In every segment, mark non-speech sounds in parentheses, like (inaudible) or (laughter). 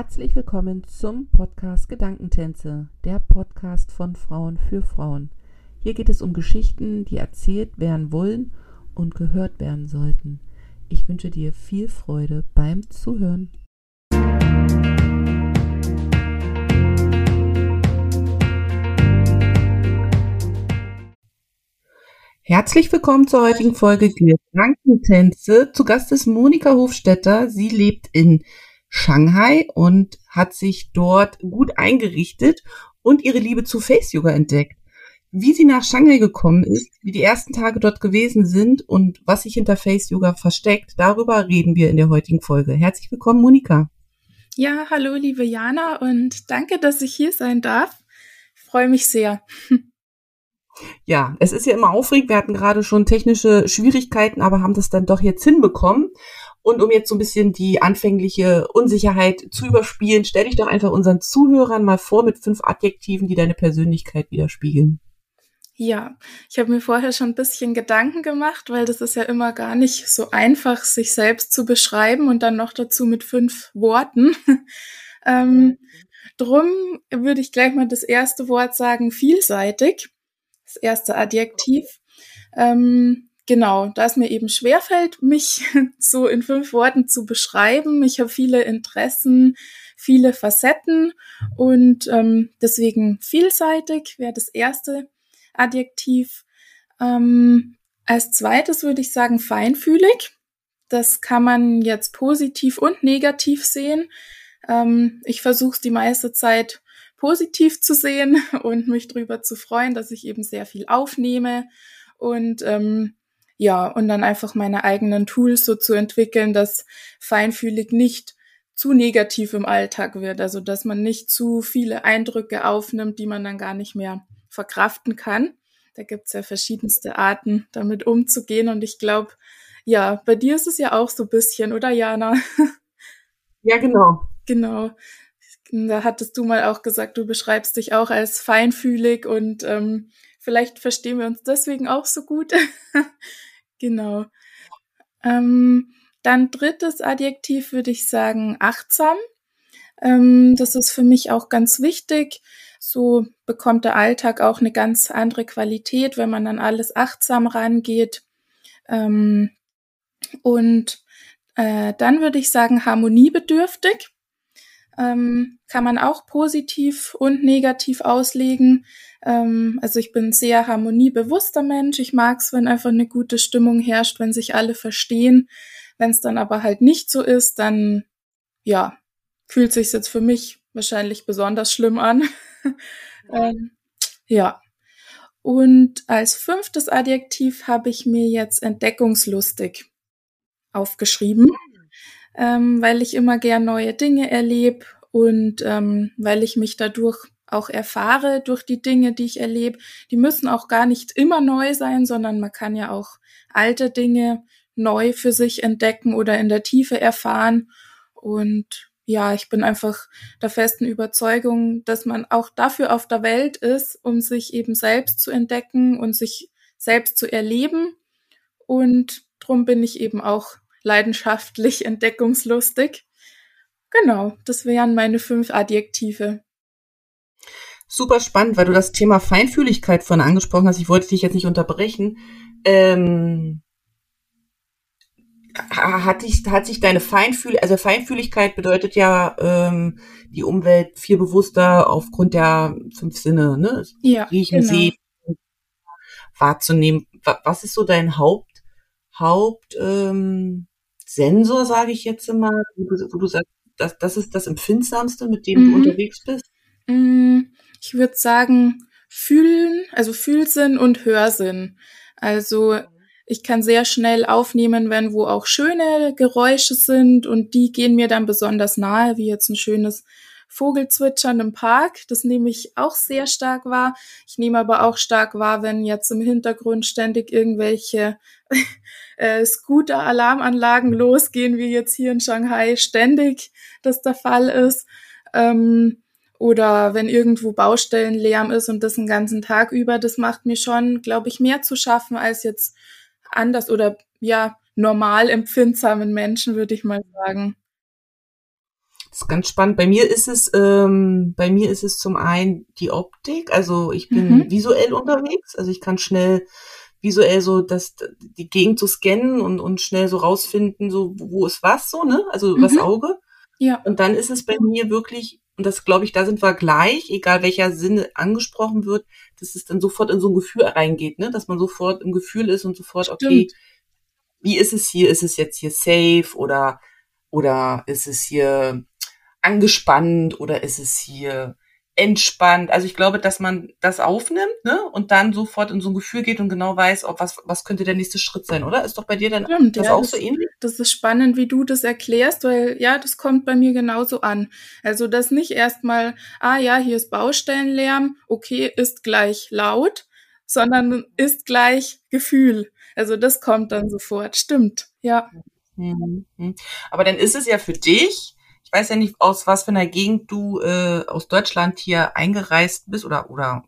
Herzlich willkommen zum Podcast Gedankentänze, der Podcast von Frauen für Frauen. Hier geht es um Geschichten, die erzählt werden wollen und gehört werden sollten. Ich wünsche dir viel Freude beim Zuhören. Herzlich willkommen zur heutigen Folge Gedankentänze. Zu Gast ist Monika Hofstetter. Sie lebt in Shanghai und hat sich dort gut eingerichtet und ihre Liebe zu Face Yoga entdeckt. Wie sie nach Shanghai gekommen ist, wie die ersten Tage dort gewesen sind und was sich hinter Face Yoga versteckt, darüber reden wir in der heutigen Folge. Herzlich willkommen, Monika. Ja, hallo, liebe Jana und danke, dass ich hier sein darf. Ich freue mich sehr. (laughs) Ja, es ist ja immer aufregend. Wir hatten gerade schon technische Schwierigkeiten, aber haben das dann doch jetzt hinbekommen. Und um jetzt so ein bisschen die anfängliche Unsicherheit zu überspielen, stell dich doch einfach unseren Zuhörern mal vor mit fünf Adjektiven, die deine Persönlichkeit widerspiegeln. Ja, ich habe mir vorher schon ein bisschen Gedanken gemacht, weil das ist ja immer gar nicht so einfach, sich selbst zu beschreiben und dann noch dazu mit fünf Worten. (laughs) ähm, drum würde ich gleich mal das erste Wort sagen, vielseitig. Das erste Adjektiv. Ähm, Genau, da es mir eben schwerfällt, mich (laughs) so in fünf Worten zu beschreiben. Ich habe viele Interessen, viele Facetten und ähm, deswegen vielseitig wäre das erste Adjektiv. Ähm, als zweites würde ich sagen feinfühlig. Das kann man jetzt positiv und negativ sehen. Ähm, ich versuche es die meiste Zeit positiv zu sehen (laughs) und mich darüber zu freuen, dass ich eben sehr viel aufnehme und ähm, ja, und dann einfach meine eigenen Tools so zu entwickeln, dass feinfühlig nicht zu negativ im Alltag wird, also dass man nicht zu viele Eindrücke aufnimmt, die man dann gar nicht mehr verkraften kann. Da gibt's ja verschiedenste Arten, damit umzugehen. Und ich glaube, ja, bei dir ist es ja auch so bisschen, oder Jana? (laughs) Ja, genau. Genau. Da hattest du mal auch gesagt, du beschreibst dich auch als feinfühlig und ähm, vielleicht verstehen wir uns deswegen auch so gut. (laughs) Genau. Ähm, dann drittes Adjektiv würde ich sagen achtsam. Ähm, das ist für mich auch ganz wichtig. So bekommt der Alltag auch eine ganz andere Qualität, wenn man an alles achtsam rangeht. Ähm, und äh, dann würde ich sagen harmoniebedürftig. Ähm, kann man auch positiv und negativ auslegen. Ähm, also ich bin ein sehr harmoniebewusster Mensch. Ich mag es, wenn einfach eine gute Stimmung herrscht, wenn sich alle verstehen. Wenn es dann aber halt nicht so ist, dann ja, fühlt sich jetzt für mich wahrscheinlich besonders schlimm an. (laughs) ähm, ja. Und als fünftes Adjektiv habe ich mir jetzt entdeckungslustig aufgeschrieben, ähm, weil ich immer gern neue Dinge erlebe und ähm, weil ich mich dadurch auch erfahre durch die Dinge, die ich erlebe. Die müssen auch gar nicht immer neu sein, sondern man kann ja auch alte Dinge neu für sich entdecken oder in der Tiefe erfahren. Und ja, ich bin einfach der festen Überzeugung, dass man auch dafür auf der Welt ist, um sich eben selbst zu entdecken und sich selbst zu erleben. Und drum bin ich eben auch leidenschaftlich entdeckungslustig. Genau, das wären meine fünf Adjektive super spannend, weil du das Thema Feinfühligkeit vorhin angesprochen hast. Ich wollte dich jetzt nicht unterbrechen. Ähm, hat, dich, hat sich deine Feinfühligkeit, also Feinfühligkeit bedeutet ja ähm, die Umwelt viel bewusster aufgrund der fünf Sinne, ne? Ja, Riechen, genau. sehen, wahrzunehmen. Was ist so dein Haupt, Haupt ähm, Sensor, sage ich jetzt mal, wo du, wo du sagst, das, das ist das Empfindsamste, mit dem mhm. du unterwegs bist? Mhm ich würde sagen, fühlen, also Fühlsinn und Hörsinn. Also ich kann sehr schnell aufnehmen, wenn wo auch schöne Geräusche sind und die gehen mir dann besonders nahe, wie jetzt ein schönes Vogelzwitschern im Park. Das nehme ich auch sehr stark wahr. Ich nehme aber auch stark wahr, wenn jetzt im Hintergrund ständig irgendwelche (laughs) äh, Scooter-Alarmanlagen losgehen, wie jetzt hier in Shanghai ständig das der Fall ist. Ähm, oder wenn irgendwo Baustellenlärm ist und das den ganzen Tag über, das macht mir schon, glaube ich, mehr zu schaffen als jetzt anders oder ja, normal empfindsamen Menschen, würde ich mal sagen. Das ist ganz spannend. Bei mir ist es, ähm, bei mir ist es zum einen die Optik. Also ich bin mhm. visuell unterwegs. Also ich kann schnell visuell so das, die Gegend zu so scannen und, und schnell so rausfinden, so wo ist was so, ne? Also mhm. das Auge. Ja. Und dann ist es bei mir wirklich, und das glaube ich, da sind wir gleich, egal welcher Sinne angesprochen wird, dass es dann sofort in so ein Gefühl reingeht, ne? Dass man sofort im Gefühl ist und sofort, Stimmt. okay, wie ist es hier? Ist es jetzt hier safe oder, oder ist es hier angespannt oder ist es hier entspannt. Also ich glaube, dass man das aufnimmt, ne, und dann sofort in so ein Gefühl geht und genau weiß, ob was, was könnte der nächste Schritt sein, oder? Ist doch bei dir dann Stimmt, das ja, auch das, so ähnlich? Das ist spannend, wie du das erklärst, weil ja, das kommt bei mir genauso an. Also das nicht erstmal, ah ja, hier ist Baustellenlärm, okay, ist gleich laut, sondern ist gleich Gefühl. Also das kommt dann sofort. Stimmt, ja. Mhm. Aber dann ist es ja für dich ich weiß ja nicht, aus was für einer Gegend du äh, aus Deutschland hier eingereist bist oder, oder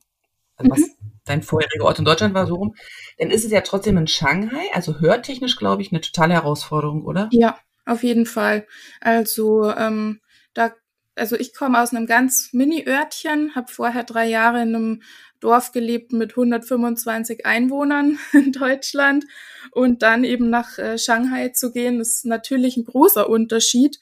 also was mhm. dein vorheriger Ort in Deutschland war, so rum, dann ist es ja trotzdem in Shanghai, also hörtechnisch, glaube ich, eine totale Herausforderung, oder? Ja, auf jeden Fall. Also ähm, da, also ich komme aus einem ganz Mini-Örtchen, habe vorher drei Jahre in einem Dorf gelebt mit 125 Einwohnern (laughs) in Deutschland und dann eben nach äh, Shanghai zu gehen, ist natürlich ein großer Unterschied.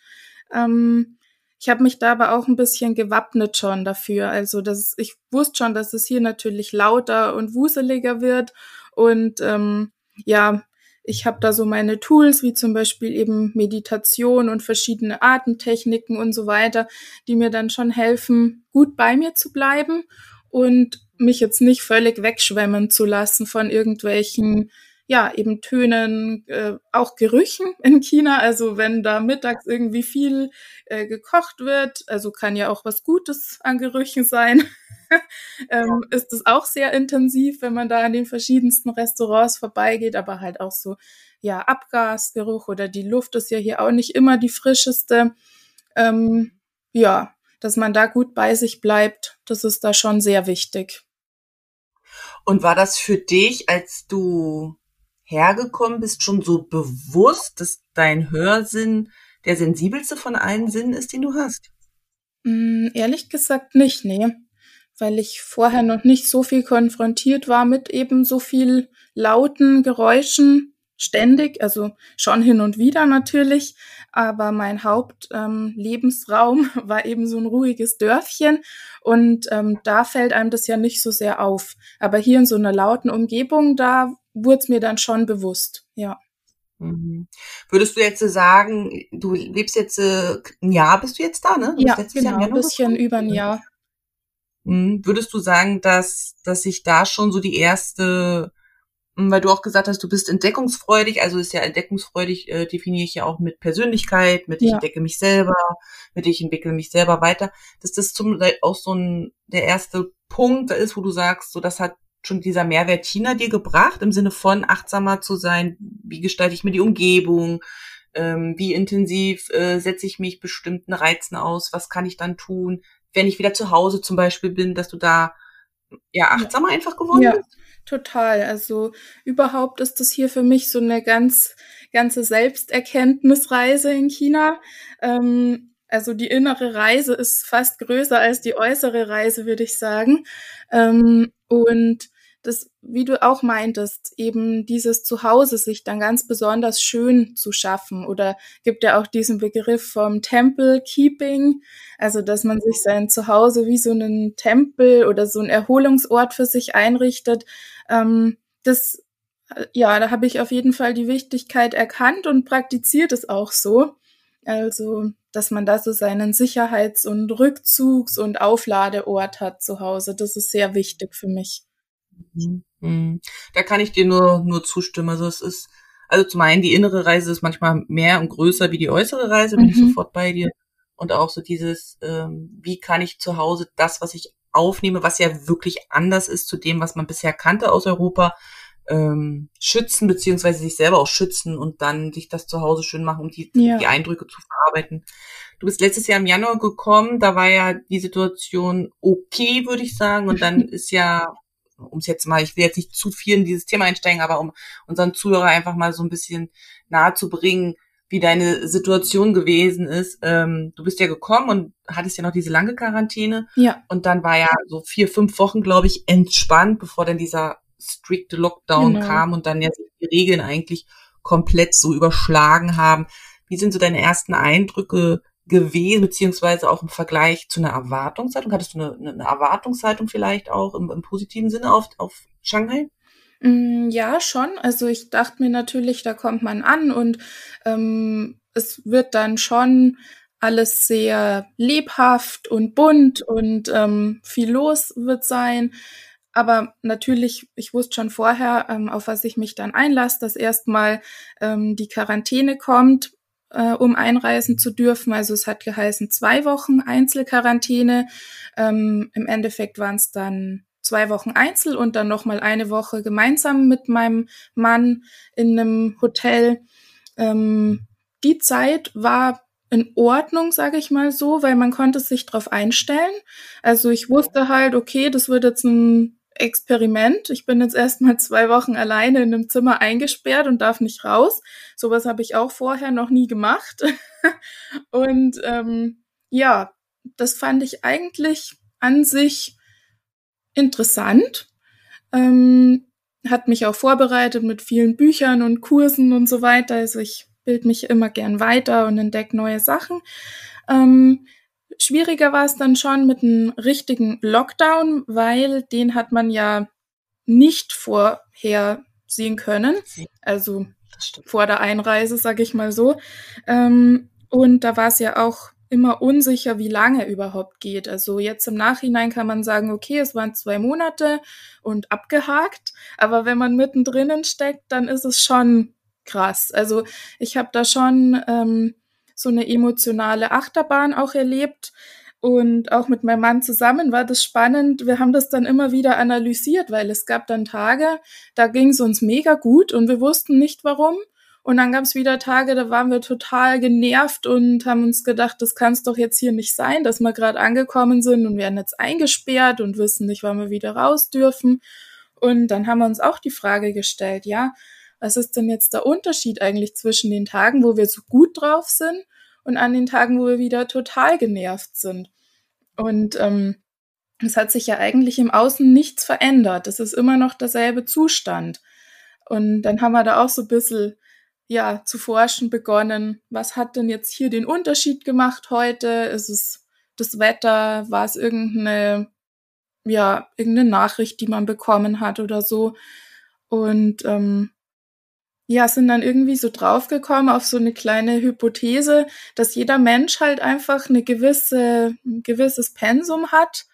Ähm, ich habe mich da aber auch ein bisschen gewappnet schon dafür. Also das, ich wusste schon, dass es hier natürlich lauter und wuseliger wird. Und ähm, ja, ich habe da so meine Tools, wie zum Beispiel eben Meditation und verschiedene Atemtechniken und so weiter, die mir dann schon helfen, gut bei mir zu bleiben und mich jetzt nicht völlig wegschwemmen zu lassen von irgendwelchen ja, eben Tönen, äh, auch Gerüchen in China. Also wenn da mittags irgendwie viel äh, gekocht wird, also kann ja auch was Gutes an Gerüchen sein, (laughs) ähm, ja. ist es auch sehr intensiv, wenn man da an den verschiedensten Restaurants vorbeigeht, aber halt auch so, ja, Abgasgeruch oder die Luft ist ja hier auch nicht immer die frischeste. Ähm, ja, dass man da gut bei sich bleibt, das ist da schon sehr wichtig. Und war das für dich, als du hergekommen bist, schon so bewusst, dass dein Hörsinn der sensibelste von allen Sinnen ist, den du hast? Mm, ehrlich gesagt nicht, nee. Weil ich vorher noch nicht so viel konfrontiert war mit eben so viel lauten Geräuschen ständig, also schon hin und wieder natürlich, aber mein Hauptlebensraum ähm, (laughs) war eben so ein ruhiges Dörfchen und ähm, da fällt einem das ja nicht so sehr auf. Aber hier in so einer lauten Umgebung, da wurde es mir dann schon bewusst, ja. Mhm. Würdest du jetzt sagen, du lebst jetzt äh, ein Jahr, bist du jetzt da, ne? ja, genau, ein bisschen über ein Jahr. Mhm. Würdest du sagen, dass, dass sich da schon so die erste, hm, weil du auch gesagt hast, du bist entdeckungsfreudig, also ist ja entdeckungsfreudig, äh, definiere ich ja auch mit Persönlichkeit, mit ich entdecke mich selber, mit ich entwickle mich selber weiter, dass das zum auch so ein der erste Punkt ist, wo du sagst, so das hat schon dieser Mehrwert China dir gebracht, im Sinne von achtsamer zu sein? Wie gestalte ich mir die Umgebung? Ähm, wie intensiv äh, setze ich mich bestimmten Reizen aus? Was kann ich dann tun, wenn ich wieder zu Hause zum Beispiel bin, dass du da ja achtsamer einfach geworden ja, bist? Total. Also überhaupt ist das hier für mich so eine ganz ganze Selbsterkenntnisreise in China. Ähm, also die innere Reise ist fast größer als die äußere Reise, würde ich sagen. Ähm, und das, wie du auch meintest, eben dieses Zuhause sich dann ganz besonders schön zu schaffen oder gibt ja auch diesen Begriff vom Temple Keeping, also dass man sich sein Zuhause wie so einen Tempel oder so einen Erholungsort für sich einrichtet. Ähm, das, ja, da habe ich auf jeden Fall die Wichtigkeit erkannt und praktiziert es auch so. Also, dass man da so seinen Sicherheits- und Rückzugs- und Aufladeort hat zu Hause. Das ist sehr wichtig für mich. Mhm. Mhm. Da kann ich dir nur, nur zustimmen. Also es ist, also zum einen die innere Reise ist manchmal mehr und größer wie die äußere Reise, bin mhm. ich sofort bei dir. Und auch so dieses, ähm, wie kann ich zu Hause das, was ich aufnehme, was ja wirklich anders ist zu dem, was man bisher kannte aus Europa, ähm, schützen, beziehungsweise sich selber auch schützen und dann sich das zu Hause schön machen, um die, ja. die Eindrücke zu verarbeiten. Du bist letztes Jahr im Januar gekommen, da war ja die Situation okay, würde ich sagen. Und dann (laughs) ist ja, um es jetzt mal, ich will jetzt nicht zu viel in dieses Thema einsteigen, aber um unseren Zuhörer einfach mal so ein bisschen nahe zu bringen, wie deine Situation gewesen ist. Ähm, du bist ja gekommen und hattest ja noch diese lange Quarantäne. Ja. Und dann war ja so vier, fünf Wochen, glaube ich, entspannt, bevor dann dieser strikte Lockdown genau. kam und dann ja die Regeln eigentlich komplett so überschlagen haben. Wie sind so deine ersten Eindrücke gewesen, beziehungsweise auch im Vergleich zu einer Erwartungshaltung? Hattest du eine, eine Erwartungshaltung vielleicht auch im, im positiven Sinne auf, auf Shanghai? Mm, ja, schon. Also ich dachte mir natürlich, da kommt man an und ähm, es wird dann schon alles sehr lebhaft und bunt und ähm, viel los wird sein. Aber natürlich, ich wusste schon vorher, ähm, auf was ich mich dann einlasse, dass erstmal ähm, die Quarantäne kommt, äh, um einreisen zu dürfen. Also es hat geheißen zwei Wochen Einzelquarantäne. Ähm, Im Endeffekt waren es dann zwei Wochen Einzel und dann nochmal eine Woche gemeinsam mit meinem Mann in einem Hotel. Ähm, die Zeit war in Ordnung, sage ich mal so, weil man konnte sich darauf einstellen. Also ich wusste halt, okay, das wird jetzt ein Experiment. Ich bin jetzt erstmal (laughs) zwei Wochen alleine in einem Zimmer eingesperrt und darf nicht raus. Sowas habe ich auch vorher noch nie gemacht. (laughs) und ähm, ja, das fand ich eigentlich an sich interessant. Ähm, hat mich auch vorbereitet mit vielen Büchern und Kursen und so weiter. Also ich bild mich immer gern weiter und entdecke neue Sachen. Ähm, schwieriger war es dann schon mit einem richtigen Lockdown, weil den hat man ja nicht vorhersehen können. Also vor der Einreise, sage ich mal so. Ähm, und da war es ja auch immer unsicher, wie lange überhaupt geht. Also jetzt im Nachhinein kann man sagen, okay, es waren zwei Monate und abgehakt, aber wenn man mittendrin steckt, dann ist es schon krass. Also ich habe da schon ähm, so eine emotionale Achterbahn auch erlebt. Und auch mit meinem Mann zusammen war das spannend. Wir haben das dann immer wieder analysiert, weil es gab dann Tage, da ging es uns mega gut und wir wussten nicht warum. Und dann gab es wieder Tage, da waren wir total genervt und haben uns gedacht, das kann es doch jetzt hier nicht sein, dass wir gerade angekommen sind und werden jetzt eingesperrt und wissen nicht, wann wir wieder raus dürfen. Und dann haben wir uns auch die Frage gestellt, ja, was ist denn jetzt der Unterschied eigentlich zwischen den Tagen, wo wir so gut drauf sind und an den Tagen, wo wir wieder total genervt sind? Und ähm, es hat sich ja eigentlich im Außen nichts verändert. Es ist immer noch derselbe Zustand. Und dann haben wir da auch so ein bisschen ja, zu forschen begonnen. Was hat denn jetzt hier den Unterschied gemacht heute? Ist es das Wetter? War es irgendeine, ja, irgendeine Nachricht, die man bekommen hat oder so? Und ähm, ja, sind dann irgendwie so draufgekommen auf so eine kleine Hypothese, dass jeder Mensch halt einfach eine gewisse, ein gewisses Pensum hat,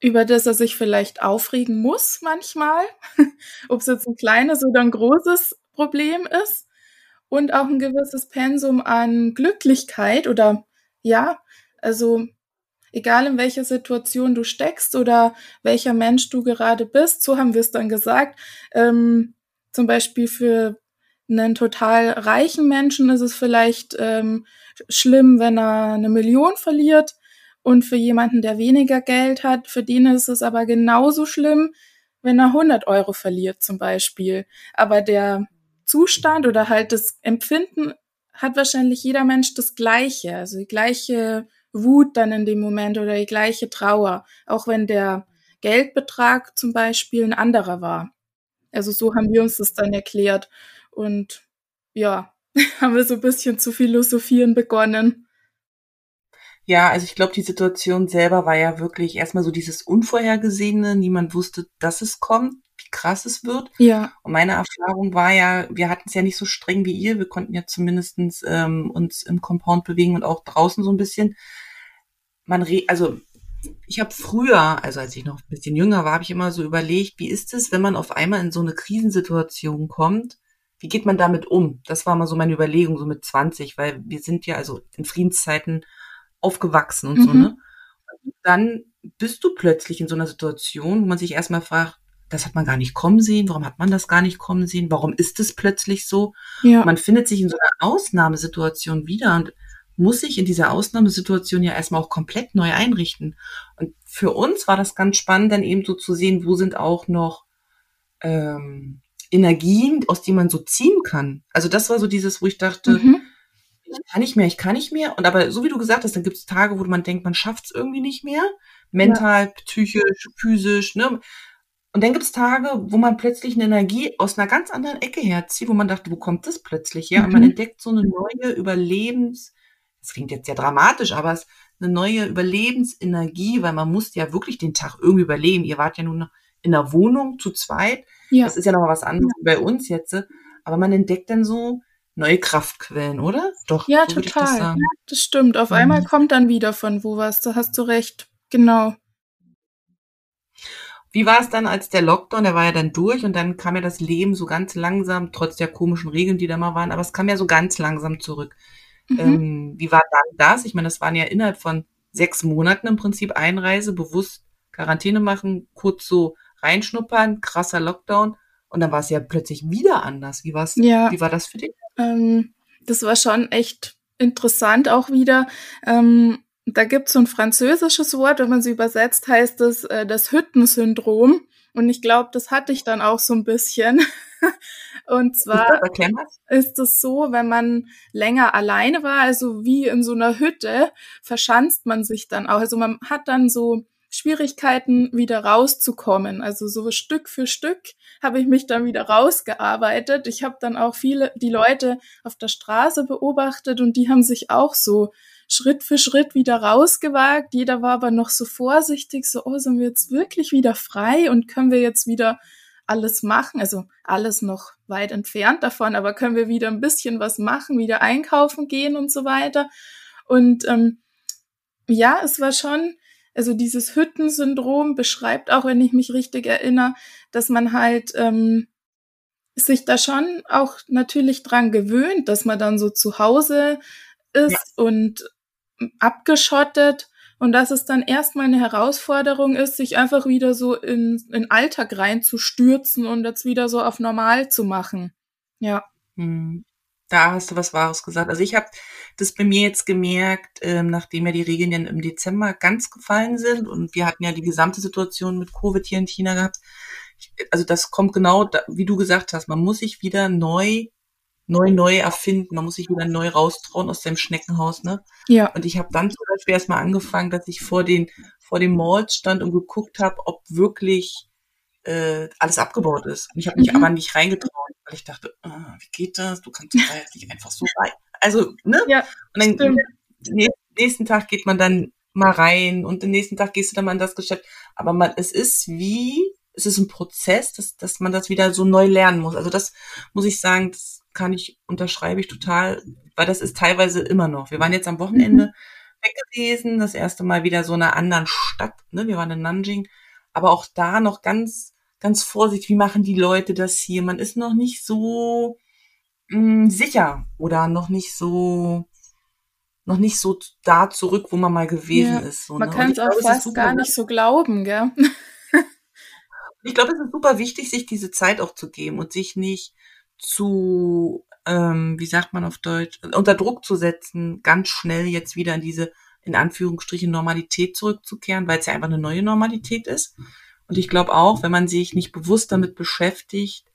über das er sich vielleicht aufregen muss manchmal, (laughs) ob es jetzt ein kleines oder ein großes Problem ist und auch ein gewisses Pensum an Glücklichkeit oder ja, also egal in welcher Situation du steckst oder welcher Mensch du gerade bist, so haben wir es dann gesagt. Ähm, zum Beispiel für einen total reichen Menschen ist es vielleicht ähm, schlimm, wenn er eine Million verliert. Und für jemanden, der weniger Geld hat, für den ist es aber genauso schlimm, wenn er 100 Euro verliert zum Beispiel. Aber der Zustand oder halt das Empfinden hat wahrscheinlich jeder Mensch das gleiche, also die gleiche Wut dann in dem Moment oder die gleiche Trauer, auch wenn der Geldbetrag zum Beispiel ein anderer war. Also so haben wir uns das dann erklärt und ja, (laughs) haben wir so ein bisschen zu philosophieren begonnen. Ja, also ich glaube, die Situation selber war ja wirklich erstmal so dieses Unvorhergesehene. Niemand wusste, dass es kommt wie krass es wird. Ja. Und meine Erfahrung war ja, wir hatten es ja nicht so streng wie ihr. Wir konnten ja zumindestens ähm, uns im Compound bewegen und auch draußen so ein bisschen. Man re also ich habe früher, also als ich noch ein bisschen jünger war, habe ich immer so überlegt, wie ist es, wenn man auf einmal in so eine Krisensituation kommt? Wie geht man damit um? Das war mal so meine Überlegung, so mit 20, weil wir sind ja also in Friedenszeiten aufgewachsen und mhm. so, ne? Und dann bist du plötzlich in so einer Situation, wo man sich erstmal fragt, das hat man gar nicht kommen sehen, warum hat man das gar nicht kommen sehen, warum ist es plötzlich so? Ja. Man findet sich in so einer Ausnahmesituation wieder und muss sich in dieser Ausnahmesituation ja erstmal auch komplett neu einrichten. Und für uns war das ganz spannend, dann eben so zu sehen, wo sind auch noch ähm, Energien, aus denen man so ziehen kann. Also das war so dieses, wo ich dachte, mhm. kann nicht mehr, ich kann nicht mehr. Und aber so wie du gesagt hast, dann gibt es Tage, wo man denkt, man schafft es irgendwie nicht mehr. Mental, ja. psychisch, physisch, ne? Und dann gibt es Tage, wo man plötzlich eine Energie aus einer ganz anderen Ecke herzieht, wo man dachte, wo kommt das plötzlich her? Mhm. Und man mhm. entdeckt so eine neue Überlebens, das klingt jetzt sehr dramatisch, aber es ist eine neue Überlebensenergie, weil man muss ja wirklich den Tag irgendwie überleben. Ihr wart ja nun in der Wohnung zu zweit. Ja. Das ist ja noch mal was anderes ja. bei uns jetzt. Aber man entdeckt dann so neue Kraftquellen, oder? Doch. Ja, so total. Das, das, stimmt. Auf mhm. einmal kommt dann wieder von wo was. Da hast du recht. Genau. Wie war es dann, als der Lockdown, der war ja dann durch und dann kam ja das Leben so ganz langsam, trotz der komischen Regeln, die da mal waren, aber es kam ja so ganz langsam zurück. Mhm. Ähm, wie war dann das? Ich meine, das waren ja innerhalb von sechs Monaten im Prinzip Einreise, bewusst Quarantäne machen, kurz so reinschnuppern, krasser Lockdown und dann war es ja plötzlich wieder anders. Wie, war's, ja. wie war das für dich? Ähm, das war schon echt interessant auch wieder. Ähm, da gibt es so ein französisches Wort, wenn man sie übersetzt, heißt es äh, das Hüttensyndrom. Und ich glaube, das hatte ich dann auch so ein bisschen. (laughs) Und zwar ist es so, wenn man länger alleine war, also wie in so einer Hütte, verschanzt man sich dann auch. Also man hat dann so Schwierigkeiten, wieder rauszukommen. Also so Stück für Stück habe ich mich dann wieder rausgearbeitet. Ich habe dann auch viele die Leute auf der Straße beobachtet und die haben sich auch so Schritt für Schritt wieder rausgewagt. Jeder war aber noch so vorsichtig, so, oh, sind wir jetzt wirklich wieder frei und können wir jetzt wieder alles machen? Also alles noch weit entfernt davon, aber können wir wieder ein bisschen was machen, wieder einkaufen gehen und so weiter. Und ähm, ja, es war schon, also dieses Hüttensyndrom beschreibt auch, wenn ich mich richtig erinnere, dass man halt ähm, sich da schon auch natürlich dran gewöhnt, dass man dann so zu Hause ist ja. und abgeschottet und dass es dann erstmal eine Herausforderung ist, sich einfach wieder so in, in Alltag reinzustürzen und jetzt wieder so auf normal zu machen. Ja. Hm. Da hast du was Wahres gesagt. Also ich habe das bei mir jetzt gemerkt, ähm, nachdem ja die Regeln ja im Dezember ganz gefallen sind und wir hatten ja die gesamte Situation mit Covid hier in China gehabt. Also das kommt genau, da, wie du gesagt hast, man muss sich wieder neu neu, neu erfinden. Man muss sich wieder neu raustrauen aus dem Schneckenhaus, ne? Ja. Und ich habe dann zum Beispiel erstmal angefangen, dass ich vor den, vor dem Mall stand und geguckt habe, ob wirklich äh, alles abgebaut ist. Und ich habe mich mhm. aber nicht reingetraut, weil ich dachte, oh, wie geht das? Du kannst da jetzt nicht einfach so rein. Also, ne? Ja, und dann nächsten Tag geht man dann mal rein und den nächsten Tag gehst du dann mal in das Geschäft. Aber man, es ist wie, es ist ein Prozess, dass, dass man das wieder so neu lernen muss. Also das muss ich sagen, das kann ich, unterschreibe ich total, weil das ist teilweise immer noch. Wir waren jetzt am Wochenende mhm. weg gewesen, das erste Mal wieder so in einer anderen Stadt, ne? Wir waren in Nanjing, aber auch da noch ganz, ganz vorsichtig, wie machen die Leute das hier? Man ist noch nicht so mh, mm, sicher oder noch nicht so, noch nicht so da zurück, wo man mal gewesen ja, ist. So, man ne? kann es auch glaube, fast gar nicht so glauben, gell? (laughs) ich glaube, es ist super wichtig, sich diese Zeit auch zu geben und sich nicht zu, ähm, wie sagt man auf Deutsch, unter Druck zu setzen, ganz schnell jetzt wieder in diese, in Anführungsstrichen, Normalität zurückzukehren, weil es ja einfach eine neue Normalität ist. Und ich glaube auch, wenn man sich nicht bewusst damit beschäftigt,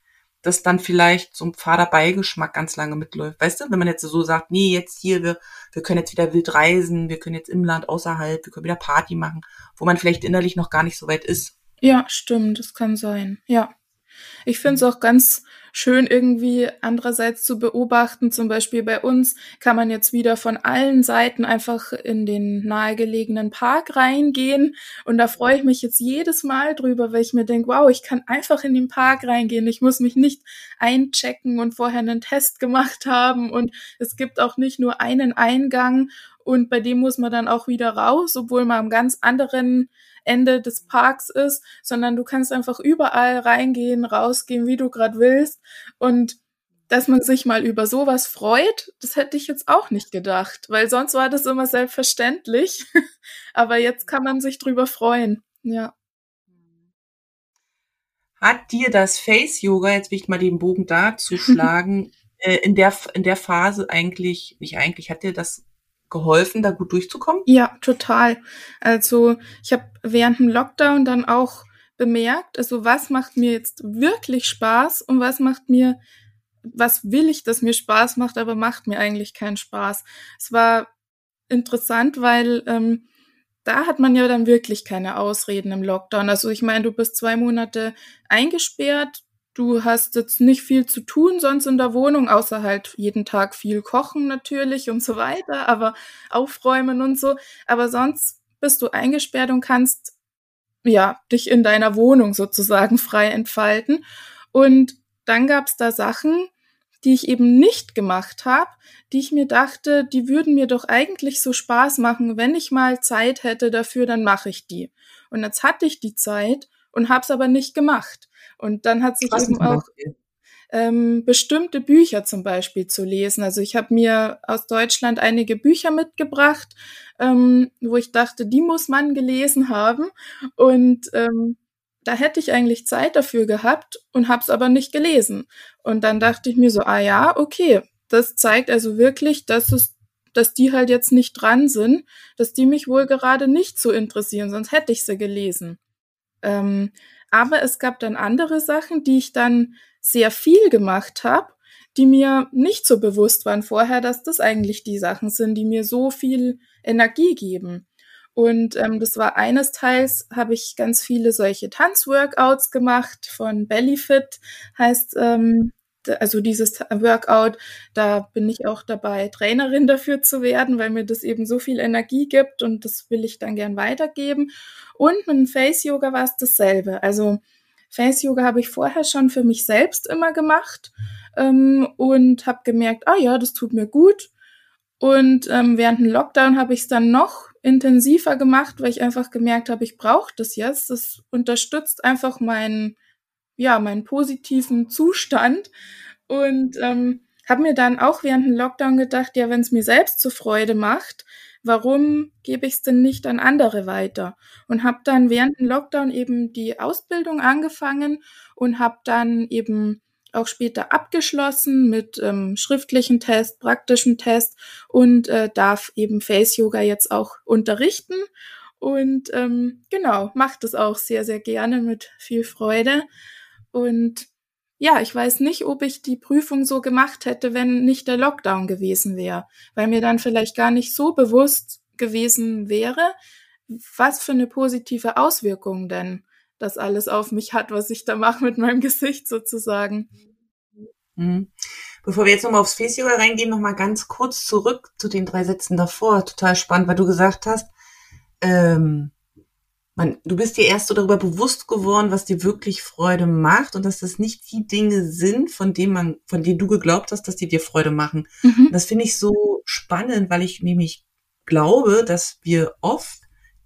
dass dann vielleicht so ein fader Beigeschmack ganz lange mitläuft. Weißt du, wenn man jetzt so sagt, nee, jetzt hier, wir, wir können jetzt wieder wild reisen, wir können jetzt im Land außerhalb, wir können wieder Party machen, wo man vielleicht innerlich noch gar nicht so weit ist. Ja, stimmt, das kann sein. Ja. Ich finde es auch ganz schön irgendwie andererseits zu beobachten. Zum Beispiel bei uns kann man jetzt wieder von allen Seiten einfach in den nahegelegenen Park reingehen. Und da freue ich mich jetzt jedes Mal drüber, weil ich mir denke, wow, ich kann einfach in den Park reingehen. Ich muss mich nicht einchecken und vorher einen Test gemacht haben. Und es gibt auch nicht nur einen Eingang und bei dem muss man dann auch wieder raus, obwohl man am ganz anderen Ende des Parks ist, sondern du kannst einfach überall reingehen, rausgehen, wie du gerade willst. Und dass man sich mal über sowas freut, das hätte ich jetzt auch nicht gedacht, weil sonst war das immer selbstverständlich. (laughs) Aber jetzt kann man sich drüber freuen. Ja. Hat dir das Face Yoga, jetzt will ich mal den Bogen dazu schlagen, (laughs) äh, in der in der Phase eigentlich, nicht eigentlich, hat dir das geholfen, da gut durchzukommen? Ja, total. Also ich habe während dem Lockdown dann auch bemerkt, also was macht mir jetzt wirklich Spaß und was macht mir was will ich, das mir Spaß macht, aber macht mir eigentlich keinen Spaß. Es war interessant, weil ähm, da hat man ja dann wirklich keine Ausreden im Lockdown. Also ich meine, du bist zwei Monate eingesperrt, du hast jetzt nicht viel zu tun sonst in der Wohnung, außer halt jeden Tag viel kochen natürlich und so weiter, aber aufräumen und so. Aber sonst bist du eingesperrt und kannst ja dich in deiner Wohnung sozusagen (laughs) frei entfalten. Und dann gab's da Sachen, die ich eben nicht gemacht habe, die ich mir dachte, die würden mir doch eigentlich so Spaß machen, wenn ich mal Zeit hätte dafür, dann mache ich die. Und jetzt hatte ich die Zeit und habe es aber nicht gemacht. Und dann hat sich eben auch ähm, bestimmte Bücher zum Beispiel zu lesen. Also ich habe mir aus Deutschland einige Bücher mitgebracht, ähm, wo ich dachte, die muss man gelesen haben. Und ähm, da hätte ich eigentlich Zeit dafür gehabt und habe es aber nicht gelesen. Und dann dachte ich mir so, ah ja, okay, das zeigt also wirklich, dass es dass die halt jetzt nicht dran sind, dass die mich wohl gerade nicht so interessieren, sonst hätte ich sie gelesen. Ähm, aber es gab dann andere Sachen, die ich dann sehr viel gemacht habe, die mir nicht so bewusst waren vorher, dass das eigentlich die Sachen sind, die mir so viel Energie geben. Und ähm, das war eines Teils, habe ich ganz viele solche Tanzworkouts gemacht von Bellyfit, heißt ähm, also dieses Workout, da bin ich auch dabei, Trainerin dafür zu werden, weil mir das eben so viel Energie gibt und das will ich dann gern weitergeben. Und mit dem Face Yoga war es dasselbe. Also Face Yoga habe ich vorher schon für mich selbst immer gemacht ähm, und habe gemerkt, ah ja, das tut mir gut. Und ähm, während dem Lockdown habe ich es dann noch intensiver gemacht, weil ich einfach gemerkt habe, ich brauche das jetzt. Das unterstützt einfach meinen, ja, meinen positiven Zustand. Und ähm, habe mir dann auch während dem Lockdown gedacht, ja, wenn es mir selbst zur Freude macht, warum gebe ich es denn nicht an andere weiter? Und habe dann während dem Lockdown eben die Ausbildung angefangen und habe dann eben auch später abgeschlossen mit ähm, schriftlichen Test, praktischen Test und äh, darf eben Face Yoga jetzt auch unterrichten. Und ähm, genau, macht es auch sehr, sehr gerne mit viel Freude. Und ja, ich weiß nicht, ob ich die Prüfung so gemacht hätte, wenn nicht der Lockdown gewesen wäre, weil mir dann vielleicht gar nicht so bewusst gewesen wäre, was für eine positive Auswirkung denn das alles auf mich hat, was ich da mache mit meinem (laughs) Gesicht sozusagen. Mhm. Bevor wir jetzt nochmal aufs Face Yoga reingehen, nochmal ganz kurz zurück zu den drei Sätzen davor. Total spannend, weil du gesagt hast, ähm, man, du bist dir erst so darüber bewusst geworden, was dir wirklich Freude macht und dass das nicht die Dinge sind, von denen man, von denen du geglaubt hast, dass die dir Freude machen. Mhm. Das finde ich so spannend, weil ich nämlich glaube, dass wir oft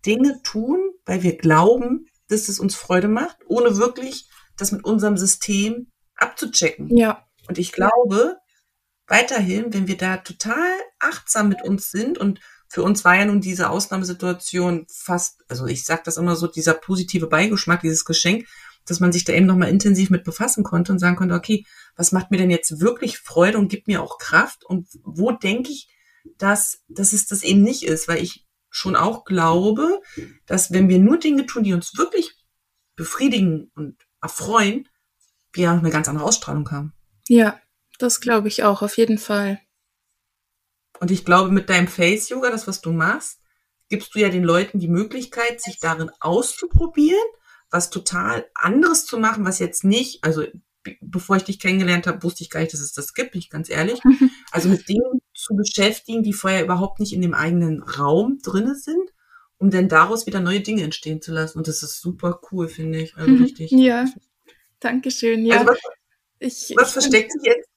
Dinge tun, weil wir glauben, dass es uns Freude macht, ohne wirklich das mit unserem System abzuchecken. Ja. Und ich glaube weiterhin, wenn wir da total achtsam mit uns sind und für uns war ja nun diese Ausnahmesituation fast, also ich sage das immer so, dieser positive Beigeschmack, dieses Geschenk, dass man sich da eben nochmal intensiv mit befassen konnte und sagen konnte, okay, was macht mir denn jetzt wirklich Freude und gibt mir auch Kraft und wo denke ich, dass, dass es das eben nicht ist, weil ich schon auch glaube, dass wenn wir nur Dinge tun, die uns wirklich befriedigen und erfreuen, wir eine ganz andere Ausstrahlung haben. Ja, das glaube ich auch, auf jeden Fall. Und ich glaube, mit deinem Face-Yoga, das, was du machst, gibst du ja den Leuten die Möglichkeit, sich darin auszuprobieren, was total anderes zu machen, was jetzt nicht, also bevor ich dich kennengelernt habe, wusste ich gar nicht, dass es das gibt, bin ich ganz ehrlich. (laughs) Also mit Dingen zu beschäftigen, die vorher überhaupt nicht in dem eigenen Raum drinne sind, um dann daraus wieder neue Dinge entstehen zu lassen. Und das ist super cool, finde ich. Also richtig. Ja, Dankeschön. Ja. Also was, ich, was ich versteckt sich jetzt?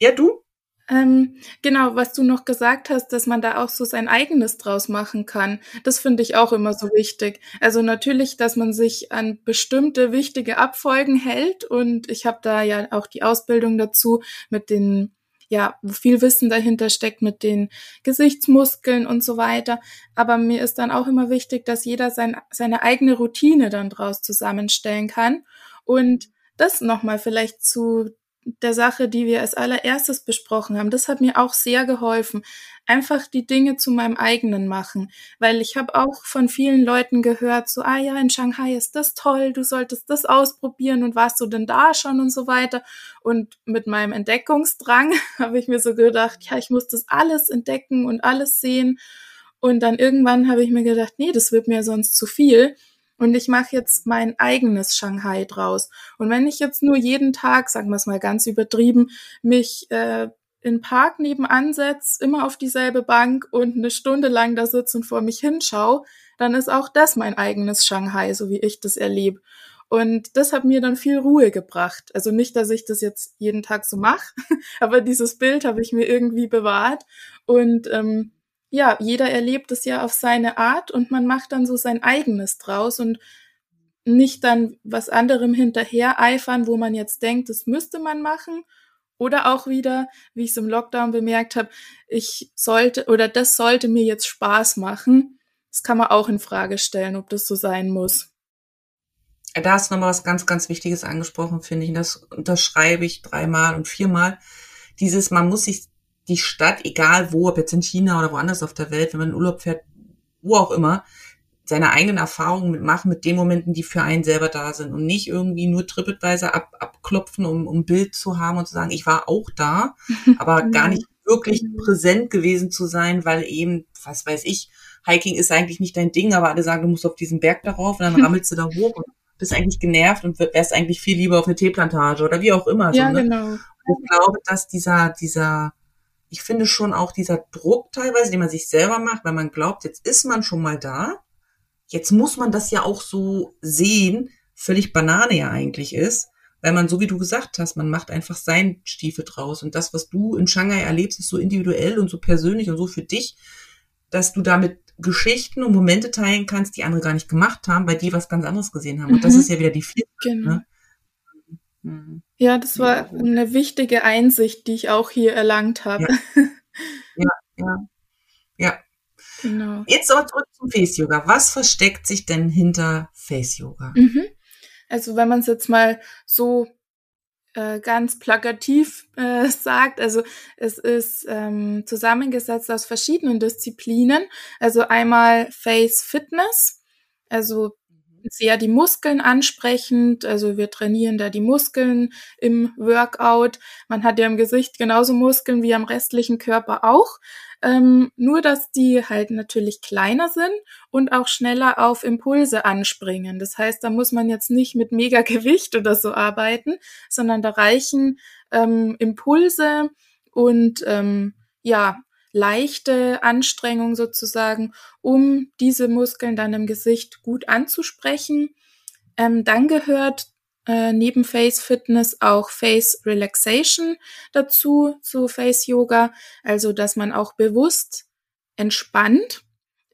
Ja, du? Ähm, genau, was du noch gesagt hast, dass man da auch so sein eigenes draus machen kann, das finde ich auch immer so wichtig. Also natürlich, dass man sich an bestimmte wichtige Abfolgen hält und ich habe da ja auch die Ausbildung dazu mit den ja, wo viel Wissen dahinter steckt mit den Gesichtsmuskeln und so weiter. Aber mir ist dann auch immer wichtig, dass jeder sein, seine eigene Routine dann draus zusammenstellen kann und das nochmal vielleicht zu der Sache, die wir als allererstes besprochen haben. Das hat mir auch sehr geholfen. Einfach die Dinge zu meinem eigenen machen. Weil ich habe auch von vielen Leuten gehört, so, ah ja, in Shanghai ist das toll, du solltest das ausprobieren und warst du denn da schon und so weiter. Und mit meinem Entdeckungsdrang (laughs) habe ich mir so gedacht, ja, ich muss das alles entdecken und alles sehen. Und dann irgendwann habe ich mir gedacht, nee, das wird mir sonst zu viel. Und ich mache jetzt mein eigenes Shanghai draus. Und wenn ich jetzt nur jeden Tag, sagen wir es mal ganz übertrieben, mich äh, in Park nebenan setze, immer auf dieselbe Bank und eine Stunde lang da sitze und vor mich hinschaue, dann ist auch das mein eigenes Shanghai, so wie ich das erlebe. Und das hat mir dann viel Ruhe gebracht. Also nicht, dass ich das jetzt jeden Tag so mache, (laughs) aber dieses Bild habe ich mir irgendwie bewahrt. Und ähm, ja, jeder erlebt es ja auf seine Art und man macht dann so sein eigenes draus und nicht dann was anderem hinterher eifern, wo man jetzt denkt, das müsste man machen. Oder auch wieder, wie ich es im Lockdown bemerkt habe, ich sollte oder das sollte mir jetzt Spaß machen. Das kann man auch in Frage stellen, ob das so sein muss. Da hast du nochmal was ganz, ganz Wichtiges angesprochen, finde ich. das unterschreibe ich dreimal und viermal. Dieses, man muss sich die Stadt, egal wo, ob jetzt in China oder woanders auf der Welt, wenn man in Urlaub fährt, wo auch immer, seine eigenen Erfahrungen mitmachen mit den Momenten, die für einen selber da sind und nicht irgendwie nur TripAdvisor ab, abklopfen, um, um Bild zu haben und zu sagen, ich war auch da, (laughs) aber gar nicht wirklich präsent gewesen zu sein, weil eben, was weiß ich, Hiking ist eigentlich nicht dein Ding, aber alle sagen, du musst auf diesen Berg darauf und dann (laughs) rammelst du da hoch und bist eigentlich genervt und wärst eigentlich viel lieber auf eine Teeplantage oder wie auch immer. Ja, so, ne? genau. Ich glaube, dass dieser, dieser, ich finde schon auch dieser Druck teilweise, den man sich selber macht, weil man glaubt, jetzt ist man schon mal da, jetzt muss man das ja auch so sehen, völlig Banane ja eigentlich ist, weil man, so wie du gesagt hast, man macht einfach sein Stiefel draus. Und das, was du in Shanghai erlebst, ist so individuell und so persönlich und so für dich, dass du damit Geschichten und Momente teilen kannst, die andere gar nicht gemacht haben, weil die was ganz anderes gesehen haben. Und das mhm. ist ja wieder die vierte. Genau. Ne? Mhm. Ja, das war eine wichtige Einsicht, die ich auch hier erlangt habe. Ja, ja, ja. ja. Genau. Jetzt aber zurück zum Face Yoga. Was versteckt sich denn hinter Face Yoga? Mhm. Also wenn man es jetzt mal so äh, ganz plakativ äh, sagt, also es ist ähm, zusammengesetzt aus verschiedenen Disziplinen. Also einmal Face Fitness, also sehr die Muskeln ansprechend. Also wir trainieren da die Muskeln im Workout. Man hat ja im Gesicht genauso Muskeln wie am restlichen Körper auch. Ähm, nur, dass die halt natürlich kleiner sind und auch schneller auf Impulse anspringen. Das heißt, da muss man jetzt nicht mit mega (laughs) Gewicht oder so arbeiten, sondern da reichen ähm, Impulse und ähm, ja, leichte Anstrengung sozusagen, um diese Muskeln dann im Gesicht gut anzusprechen. Ähm, dann gehört äh, neben Face Fitness auch Face Relaxation dazu, zu Face Yoga. Also, dass man auch bewusst entspannt.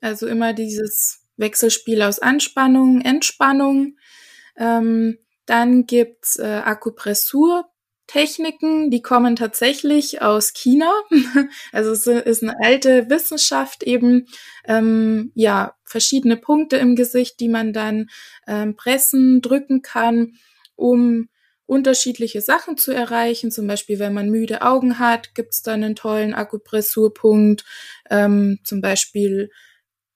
Also immer dieses Wechselspiel aus Anspannung, Entspannung. Ähm, dann gibt's äh, Akupressur Techniken, die kommen tatsächlich aus China. (laughs) Also es ist eine alte Wissenschaft eben, ähm, ja, verschiedene Punkte im Gesicht, die man dann ähm, pressen, drücken kann, um unterschiedliche Sachen zu erreichen. Zum Beispiel, wenn man müde Augen hat, gibt's dann einen tollen Akupressurpunkt, ähm, zum Beispiel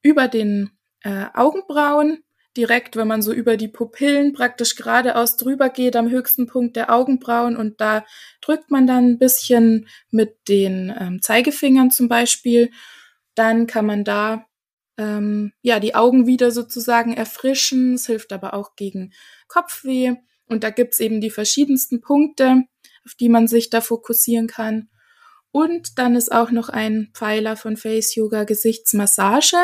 über den äh, Augenbrauen direkt, wenn man so über die Pupillen praktisch geradeaus drüber geht, am höchsten Punkt der Augenbrauen und da drückt man dann ein bisschen mit den ähm, Zeigefingern zum Beispiel. Dann kann man da ähm, ja die Augen wieder sozusagen erfrischen. Es hilft aber auch gegen Kopfweh. Und da gibt's eben die verschiedensten Punkte, auf die man sich da fokussieren kann. Und dann ist auch noch ein Pfeiler von Face Yoga Gesichtsmassage.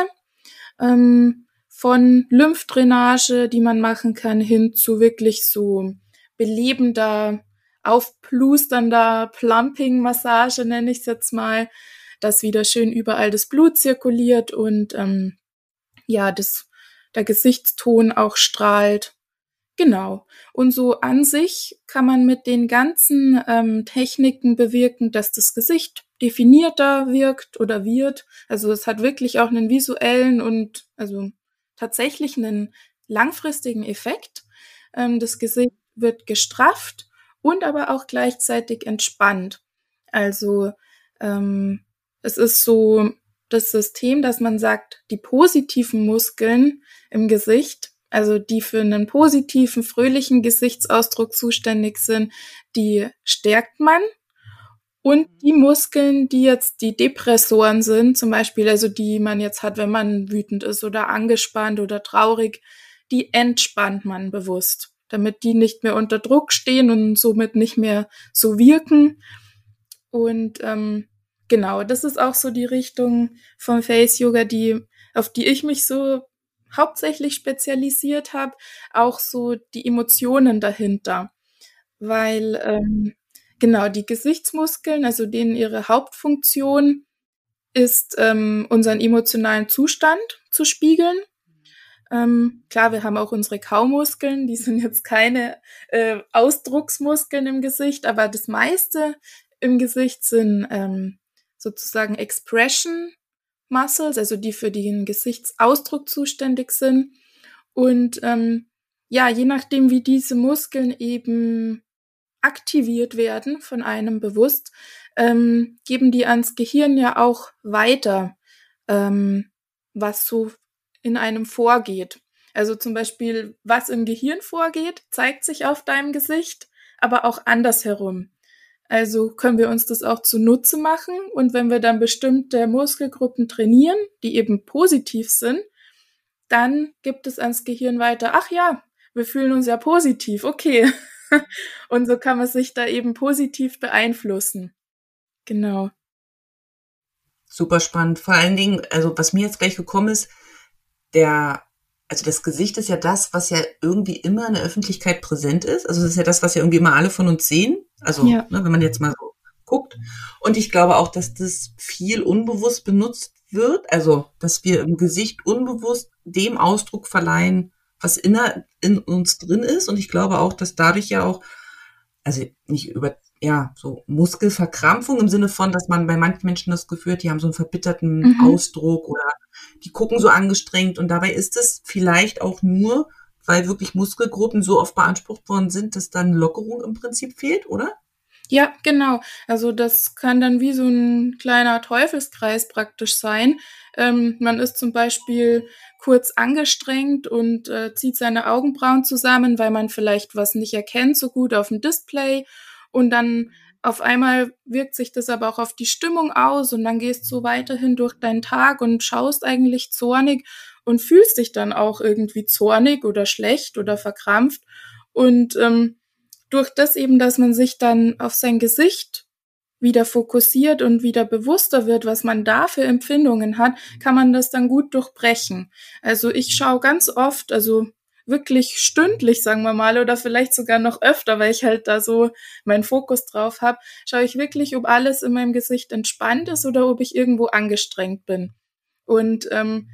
Ähm, von Lymphdrainage, die man machen kann, hin zu wirklich so belebender, aufplusternder Plumping-Massage, nenne ich es jetzt mal, dass wieder schön überall das Blut zirkuliert und ähm, ja, das, der Gesichtston auch strahlt. Genau. Und so an sich kann man mit den ganzen ähm, Techniken bewirken, dass das Gesicht definierter wirkt oder wird. Also es hat wirklich auch einen visuellen und also tatsächlich einen langfristigen Effekt. Ähm, das Gesicht wird gestrafft und aber auch gleichzeitig entspannt. Also ähm, es ist so das System, dass man sagt, die positiven Muskeln im Gesicht, also die für einen positiven, fröhlichen Gesichtsausdruck zuständig sind, die stärkt man. Und die Muskeln, die jetzt die Depressoren sind, zum Beispiel, also die man jetzt hat, wenn man wütend ist oder angespannt oder traurig, die entspannt man bewusst, damit die nicht mehr unter Druck stehen und somit nicht mehr so wirken. Und ähm, genau, das ist auch so die Richtung vom Face Yoga, die auf die ich mich so hauptsächlich spezialisiert habe, auch so die Emotionen dahinter, weil ähm, genau die Gesichtsmuskeln, also denen ihre Hauptfunktion ist, ähm, unseren emotionalen Zustand zu spiegeln. Ähm, klar, wir haben auch unsere Kaumuskeln, die sind jetzt keine äh, Ausdrucksmuskeln im Gesicht, aber das meiste im Gesicht sind ähm, sozusagen Expression Muscles, also die für den Gesichtsausdruck zuständig sind. Und ähm, ja, je nachdem, wie diese Muskeln eben aktiviert werden von einem bewusst, ähm, geben die ans Gehirn ja auch weiter, ähm, was so in einem vorgeht. Also zum Beispiel, was im Gehirn vorgeht, zeigt sich auf deinem Gesicht, aber auch andersherum. Also können wir uns das auch zunutze machen und wenn wir dann bestimmte Muskelgruppen trainieren, die eben positiv sind, dann gibt es ans Gehirn weiter, ach ja, wir fühlen uns ja positiv, okay. (laughs) (laughs) und so kann man sich da eben positiv beeinflussen. Genau. Super spannend. Vor allen Dingen, also was mir jetzt gleich gekommen ist, der also das Gesicht ist ja das, was ja irgendwie immer in der Öffentlichkeit präsent ist. Also das ist ja das, was ja irgendwie immer alle von uns sehen. Also ja. ne, wenn man jetzt mal so guckt. Und ich glaube auch, dass das viel unbewusst benutzt wird. Also dass wir im Gesicht unbewusst dem Ausdruck verleihen, was inner in uns drin ist. Und ich glaube auch, dass dadurch ja auch, also nicht über ja, so Muskelverkrampfung im Sinne von, dass man bei manchen Menschen das Gefühl hat, die haben so einen verbitterten mhm. Ausdruck oder die gucken so angestrengt und dabei ist es vielleicht auch nur, weil wirklich Muskelgruppen so oft beansprucht worden sind, dass dann Lockerung im Prinzip fehlt, oder? Ja, genau. Also das kann dann wie so ein kleiner Teufelskreis praktisch sein. Ähm, man ist zum Beispiel kurz angestrengt und äh, zieht seine Augenbrauen zusammen, weil man vielleicht was nicht erkennt so gut auf dem Display und dann auf einmal wirkt sich das aber auch auf die Stimmung aus und dann gehst du weiterhin durch deinen Tag und schaust eigentlich zornig und fühlst dich dann auch irgendwie zornig oder schlecht oder verkrampft. Und ähm, durch das eben, dass man sich dann auf sein Gesicht wieder fokussiert und wieder bewusster wird, was man da für Empfindungen hat, kann man das dann gut durchbrechen. Also ich schaue ganz oft, also wirklich stündlich, sagen wir mal, oder vielleicht sogar noch öfter, weil ich halt da so meinen Fokus drauf habe, schaue ich wirklich, ob alles in meinem Gesicht entspannt ist oder ob ich irgendwo angestrengt bin. Und ähm,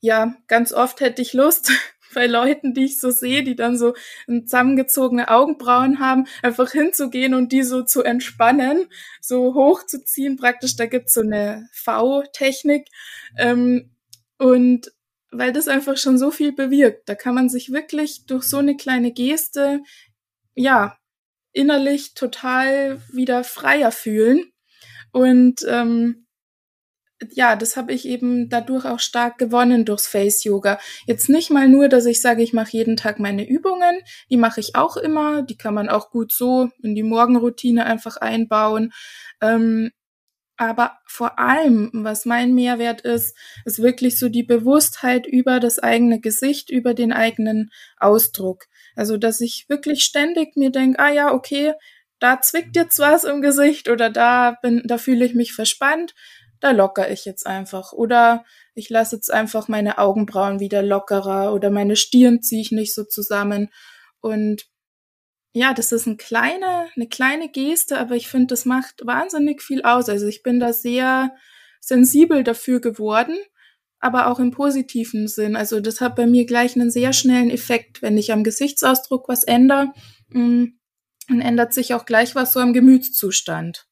ja, ganz oft hätte ich Lust, bei Leuten, die ich so sehe, die dann so zusammengezogene Augenbrauen haben, einfach hinzugehen und die so zu entspannen, so hochzuziehen. Praktisch, da gibt's so eine V-Technik. Ähm, und weil das einfach schon so viel bewirkt. Da kann man sich wirklich durch so eine kleine Geste, ja, innerlich total wieder freier fühlen. Und ähm, ja, das habe ich eben dadurch auch stark gewonnen durchs Face Yoga. Jetzt nicht mal nur, dass ich sage, ich mache jeden Tag meine Übungen, die mache ich auch immer, die kann man auch gut so in die Morgenroutine einfach einbauen. Ähm, aber vor allem, was mein Mehrwert ist, ist wirklich so die Bewusstheit über das eigene Gesicht, über den eigenen Ausdruck. Also, dass ich wirklich ständig mir denke, ah ja, okay, da zwickt jetzt was im Gesicht oder da bin, da fühle ich mich verspannt, da locker ich jetzt einfach. Oder ich lasse jetzt einfach meine Augenbrauen wieder lockerer oder meine Stirn ziehe ich nicht so zusammen. Und ja, das ist eine kleine, eine kleine Geste, aber ich finde, das macht wahnsinnig viel aus. Also ich bin da sehr sensibel dafür geworden, aber auch im positiven Sinn. Also das hat bei mir gleich einen sehr schnellen Effekt. Wenn ich am Gesichtsausdruck was ändere, mm, dann ändert sich auch gleich was so am Gemütszustand.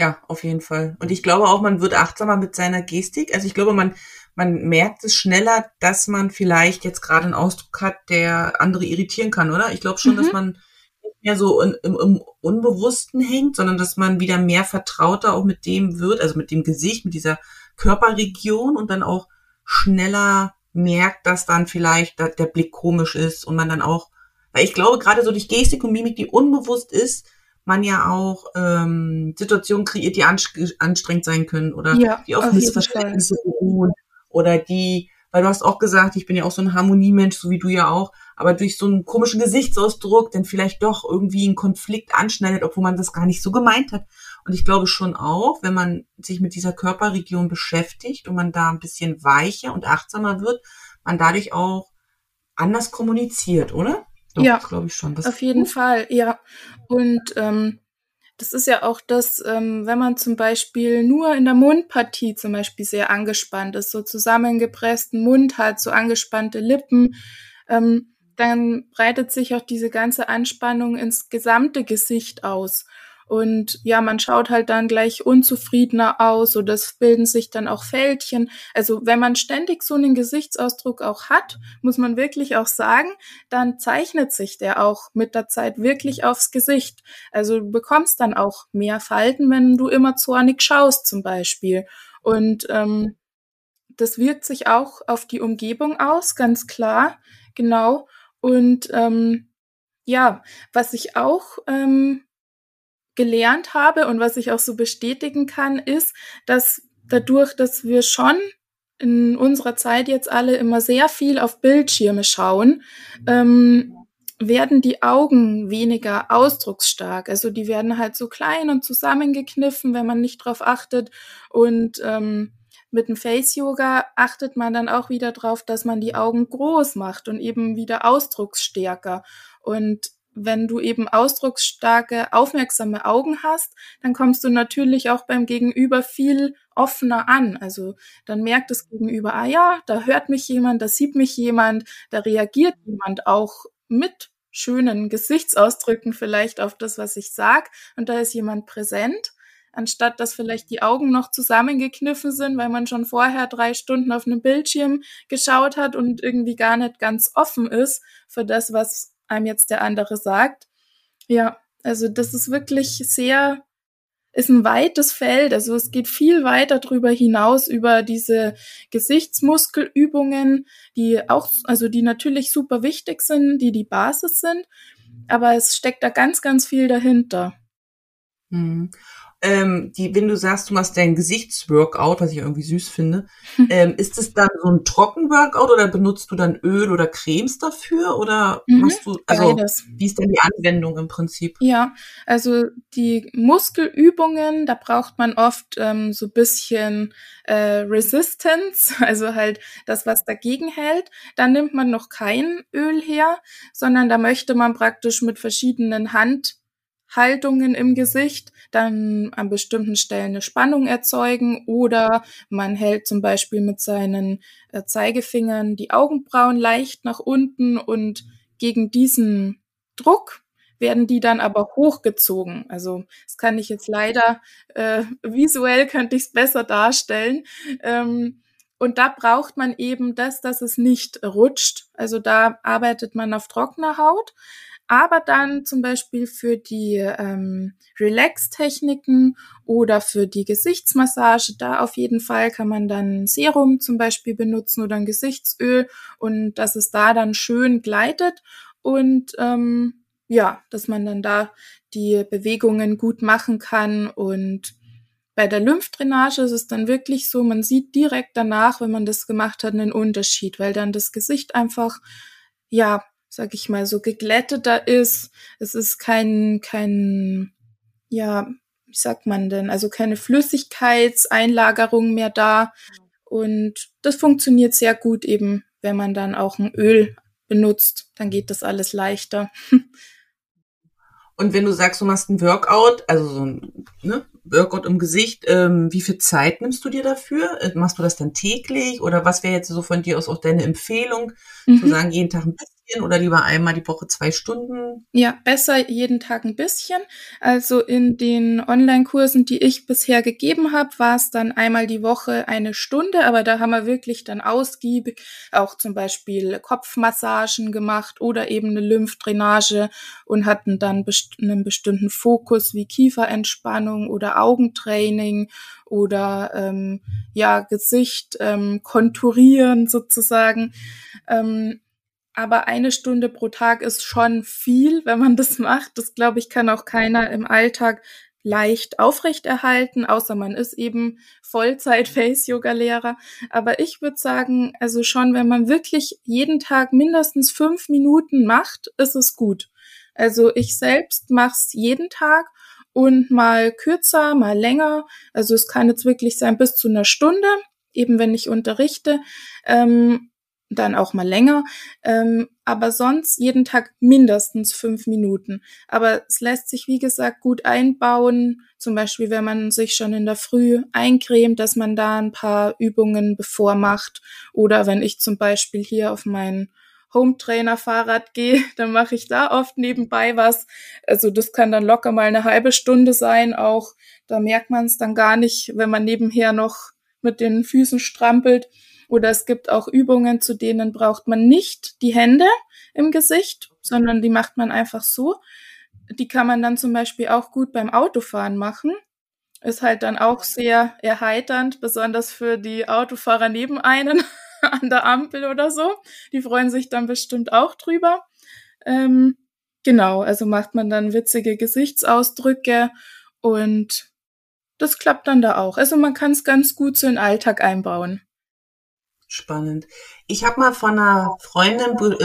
Ja, auf jeden Fall. Und ich glaube auch, man wird achtsamer mit seiner Gestik. Also ich glaube, man, man merkt es schneller, dass man vielleicht jetzt gerade einen Ausdruck hat, der andere irritieren kann, oder? Ich glaube schon, mhm. dass man mehr so in, im, im Unbewussten hängt, sondern dass man wieder mehr vertrauter auch mit dem wird, also mit dem Gesicht, mit dieser Körperregion und dann auch schneller merkt, dass dann vielleicht der Blick komisch ist und man dann auch, weil ich glaube, gerade so durch Gestik und Mimik, die unbewusst ist, man ja auch ähm, Situationen kreiert, die anstrengend sein können oder ja, die auf, Missverständnisse beruhen oder die, weil du hast auch gesagt, ich bin ja auch so ein Harmoniemensch, so wie du ja auch, aber durch so einen komischen Gesichtsausdruck dann vielleicht doch irgendwie einen Konflikt anschneidet, obwohl man das gar nicht so gemeint hat. Und ich glaube schon auch, wenn man sich mit dieser Körperregion beschäftigt und man da ein bisschen weicher und achtsamer wird, man dadurch auch anders kommuniziert, oder? Doch, ja, glaube ich schon. Das auf jeden gut. Fall, ja. Und ähm, das ist ja auch das, ähm, wenn man zum Beispiel nur in der Mundpartie zum Beispiel sehr angespannt ist, so zusammengepressten Mund hat, so angespannte Lippen, ähm, dann breitet sich auch diese ganze Anspannung ins gesamte Gesicht aus. Und ja, man schaut halt dann gleich unzufriedener aus oder es bilden sich dann auch Fältchen. Also wenn man ständig so einen Gesichtsausdruck auch hat, muss man wirklich auch sagen, dann zeichnet sich der auch mit der Zeit wirklich aufs Gesicht. Also du bekommst dann auch mehr Falten, wenn du immer zornig schaust zum Beispiel. Und ähm, das wirkt sich auch auf die Umgebung aus, ganz klar, genau. Und ähm, ja, was ich auch ähm, gelernt habe und was ich auch so bestätigen kann, ist, dass dadurch, dass wir schon in unserer Zeit jetzt alle immer sehr viel auf Bildschirme schauen, ähm, werden die Augen weniger ausdrucksstark. Also die werden halt so klein und zusammengekniffen, wenn man nicht drauf achtet. Und ähm, mit dem Face Yoga achtet man dann auch wieder drauf, dass man die Augen groß macht und eben wieder ausdrucksstärker. Und wenn du eben ausdrucksstarke, aufmerksame Augen hast, dann kommst du natürlich auch beim Gegenüber viel offener an. Also dann merkt das Gegenüber, ah ja, da hört mich jemand, da sieht mich jemand, da reagiert jemand auch mit schönen Gesichtsausdrücken vielleicht auf das, was ich sag, und da ist jemand präsent anstatt dass vielleicht die Augen noch zusammengekniffen sind, weil man schon vorher drei Stunden auf einem Bildschirm geschaut hat und irgendwie gar nicht ganz offen ist für das, was einem jetzt der andere sagt. Ja, also das ist wirklich sehr, ist ein weites Feld. Also es geht viel weiter darüber hinaus über diese Gesichtsmuskelübungen, die auch, also die natürlich super wichtig sind, die die Basis sind. Aber es steckt da ganz, ganz viel dahinter. Mhm ähm, die, wenn du sagst, du machst dein Gesichtsworkout, was ich irgendwie süß finde, (laughs) ähm, ist es dann so ein Trockenworkout oder benutzt du dann Öl oder Cremes dafür oder mhm, machst du, also beides. wie ist denn die Anwendung im Prinzip? Ja, also die Muskelübungen, da braucht man oft ähm, so bisschen äh, Resistance, (laughs) also halt das, was dagegen hält. Dann nimmt man noch kein Öl her, sondern da möchte man praktisch mit verschiedenen Hand Haltungen im Gesicht dann an bestimmten Stellen eine Spannung erzeugen oder man hält zum Beispiel mit seinen äh, Zeigefingern die Augenbrauen leicht nach unten und gegen diesen Druck werden die dann aber hochgezogen. Also das kann ich jetzt leider äh, (laughs) visuell könnte ich es besser darstellen. Ähm, und da braucht man eben das, dass es nicht rutscht. Also da arbeitet man auf trockener Haut. Aber dann zum Beispiel für die ähm, Relax-Techniken oder für die Gesichtsmassage, da auf jeden Fall kann man dann Serum zum Beispiel benutzen oder ein Gesichtsöl und dass es da dann schön gleitet und ähm, ja, dass man dann da die Bewegungen gut machen kann und bei der Lymphdrainage ist es dann wirklich so, man sieht direkt danach, wenn man das gemacht hat, einen Unterschied, weil dann das Gesicht einfach ja sag ich mal, so geglätteter ist. Es ist kein, kein, ja, wie sagt man denn, also keine Flüssigkeitseinlagerung mehr da. Und das funktioniert sehr gut eben, wenn man dann auch ein Öl benutzt, dann geht das alles leichter. (laughs) Und wenn du sagst, du machst ein Workout, also so ein ne, Workout im Gesicht, ähm, wie viel Zeit nimmst du dir dafür? Machst du das dann täglich oder was wäre jetzt so von dir aus auch deine Empfehlung, mhm. zu sagen, jeden Tag ein bisschen bisschen oder lieber einmal die Woche zwei Stunden? Ja, besser jeden Tag ein bisschen. Also in den Online-Kursen, die ich bisher gegeben habe, war es dann einmal die Woche eine Stunde, aber da haben wir wirklich dann ausgiebig auch zum Beispiel Kopfmassagen gemacht oder eben eine Lymphdrainage und hatten dann best einen bestimmten Fokus wie Kieferentspannung oder Augentraining oder ähm, ja Gesicht ähm, konturieren sozusagen. Ähm, aber eine Stunde pro Tag ist schon viel, wenn man das macht. Das glaube ich kann auch keiner im Alltag leicht aufrechterhalten, außer man ist eben Vollzeit-Face-Yoga-Lehrer. Aber ich würde sagen, also schon, wenn man wirklich jeden Tag mindestens fünf Minuten macht, ist es gut. Also ich selbst mache es jeden Tag und mal kürzer, mal länger. Also es kann jetzt wirklich sein bis zu einer Stunde, eben wenn ich unterrichte. Ähm, dann auch mal länger, ähm, aber sonst jeden Tag mindestens fünf Minuten. Aber es lässt sich, wie gesagt, gut einbauen. Zum Beispiel, wenn man sich schon in der Früh eincremt, dass man da ein paar Übungen bevor macht. Oder wenn ich zum Beispiel hier auf mein Home-Trainer-Fahrrad gehe, (laughs) dann mache ich da oft nebenbei was. Also das kann dann locker mal eine halbe Stunde sein. Auch da merkt man es dann gar nicht, wenn man nebenher noch mit den Füßen strampelt. Oder es gibt auch Übungen, zu denen braucht man nicht die Hände im Gesicht, sondern die macht man einfach so. Die kann man dann zum Beispiel auch gut beim Autofahren machen. Ist halt dann auch sehr erheiternd, besonders für die Autofahrer neben einen (laughs) an der Ampel oder so. Die freuen sich dann bestimmt auch drüber. Ähm, genau, also macht man dann witzige Gesichtsausdrücke und das klappt dann da auch. Also man kann es ganz gut so in den Alltag einbauen. Spannend. Ich habe mal von einer Freundin be,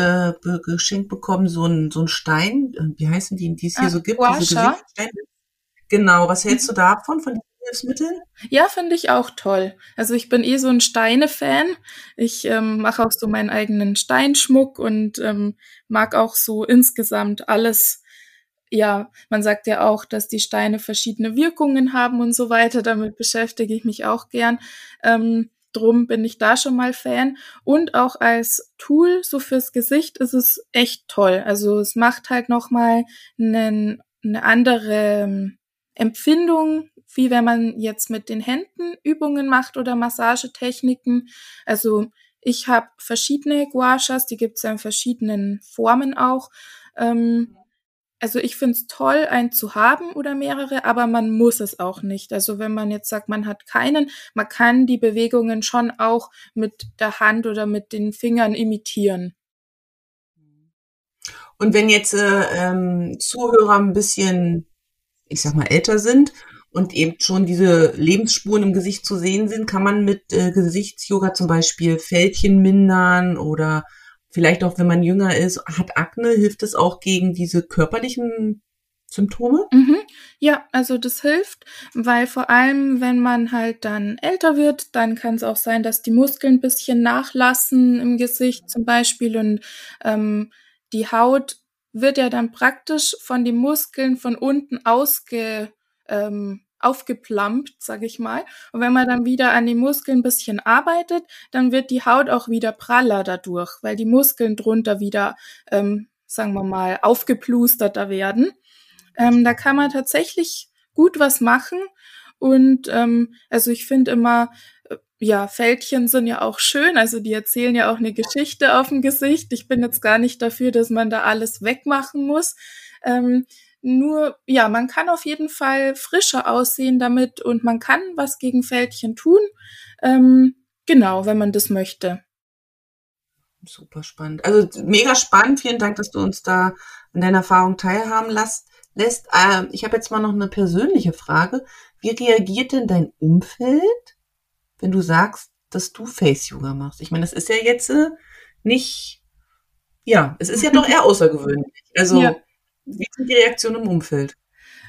äh, geschenkt bekommen, so ein so ein Stein, äh, wie heißen die, die es hier ah, so gibt, diese Gesichtssteine. Genau, was hältst mhm. du davon, von diesen Hilfsmitteln? Ja, finde ich auch toll. Also ich bin eh so ein Steine-Fan. Ich ähm, mache auch so meinen eigenen Steinschmuck und ähm, mag auch so insgesamt alles, ja, man sagt ja auch, dass die Steine verschiedene Wirkungen haben und so weiter. Damit beschäftige ich mich auch gern. Ähm, Drum bin ich da schon mal Fan. Und auch als Tool, so fürs Gesicht, ist es echt toll. Also es macht halt nochmal eine andere ähm, Empfindung, wie wenn man jetzt mit den Händen Übungen macht oder Massagetechniken. Also ich habe verschiedene Guashas, die gibt es ja in verschiedenen Formen auch. Ähm, also ich finde es toll, einen zu haben oder mehrere, aber man muss es auch nicht. Also wenn man jetzt sagt, man hat keinen, man kann die Bewegungen schon auch mit der Hand oder mit den Fingern imitieren. Und wenn jetzt äh, ähm, Zuhörer ein bisschen, ich sag mal, älter sind und eben schon diese Lebensspuren im Gesicht zu sehen sind, kann man mit äh, Gesichtsyoga zum Beispiel Fältchen mindern oder vielleicht auch wenn man jünger ist, hat Akne, hilft es auch gegen diese körperlichen Symptome? Mhm. Ja, also das hilft, weil vor allem, wenn man halt dann älter wird, dann kann es auch sein, dass die Muskeln ein bisschen nachlassen im Gesicht zum Beispiel und ähm, die Haut wird ja dann praktisch von den Muskeln von unten ausge, ähm, aufgeplampt, sag ich mal. Und wenn man dann wieder an die Muskeln ein bisschen arbeitet, dann wird die Haut auch wieder praller dadurch, weil die Muskeln drunter wieder, ähm, sagen wir mal, aufgeplusterter werden. Ähm, da kann man tatsächlich gut was machen. Und ähm, also ich finde immer, äh, ja, Fältchen sind ja auch schön, also die erzählen ja auch eine Geschichte auf dem Gesicht. Ich bin jetzt gar nicht dafür, dass man da alles wegmachen muss. Ähm, nur, ja, man kann auf jeden Fall frischer aussehen damit und man kann was gegen Fältchen tun. Ähm, genau, wenn man das möchte. Super spannend. Also mega spannend. Vielen Dank, dass du uns da an deiner Erfahrung teilhaben lässt. lässt. Ähm, ich habe jetzt mal noch eine persönliche Frage. Wie reagiert denn dein Umfeld, wenn du sagst, dass du Face Yoga machst? Ich meine, das ist ja jetzt äh, nicht, ja, es ist ja doch (laughs) eher außergewöhnlich. Also ja. Wie sind die Reaktionen im Umfeld?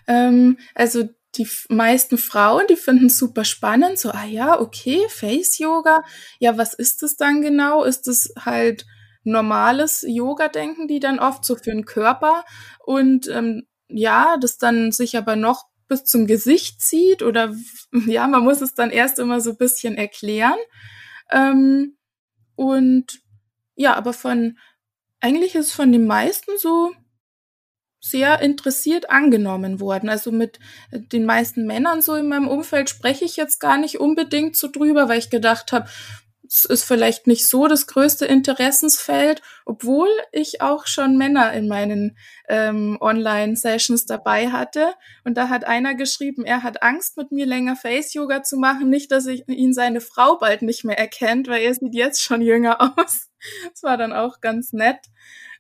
Ähm, also die meisten Frauen, die finden es super spannend. So, ah ja, okay, Face Yoga. Ja, was ist das dann genau? Ist es halt normales Yoga, denken die dann oft so für den Körper? Und ähm, ja, das dann sich aber noch bis zum Gesicht zieht oder (laughs) ja, man muss es dann erst immer so ein bisschen erklären. Ähm, und ja, aber von eigentlich ist von den meisten so sehr interessiert angenommen worden. Also mit den meisten Männern so in meinem Umfeld spreche ich jetzt gar nicht unbedingt so drüber, weil ich gedacht habe, es ist vielleicht nicht so das größte Interessensfeld, obwohl ich auch schon Männer in meinen ähm, Online-Sessions dabei hatte. Und da hat einer geschrieben, er hat Angst, mit mir länger Face-Yoga zu machen. Nicht, dass ich ihn seine Frau bald nicht mehr erkennt, weil er sieht jetzt schon jünger (laughs) aus. Das war dann auch ganz nett.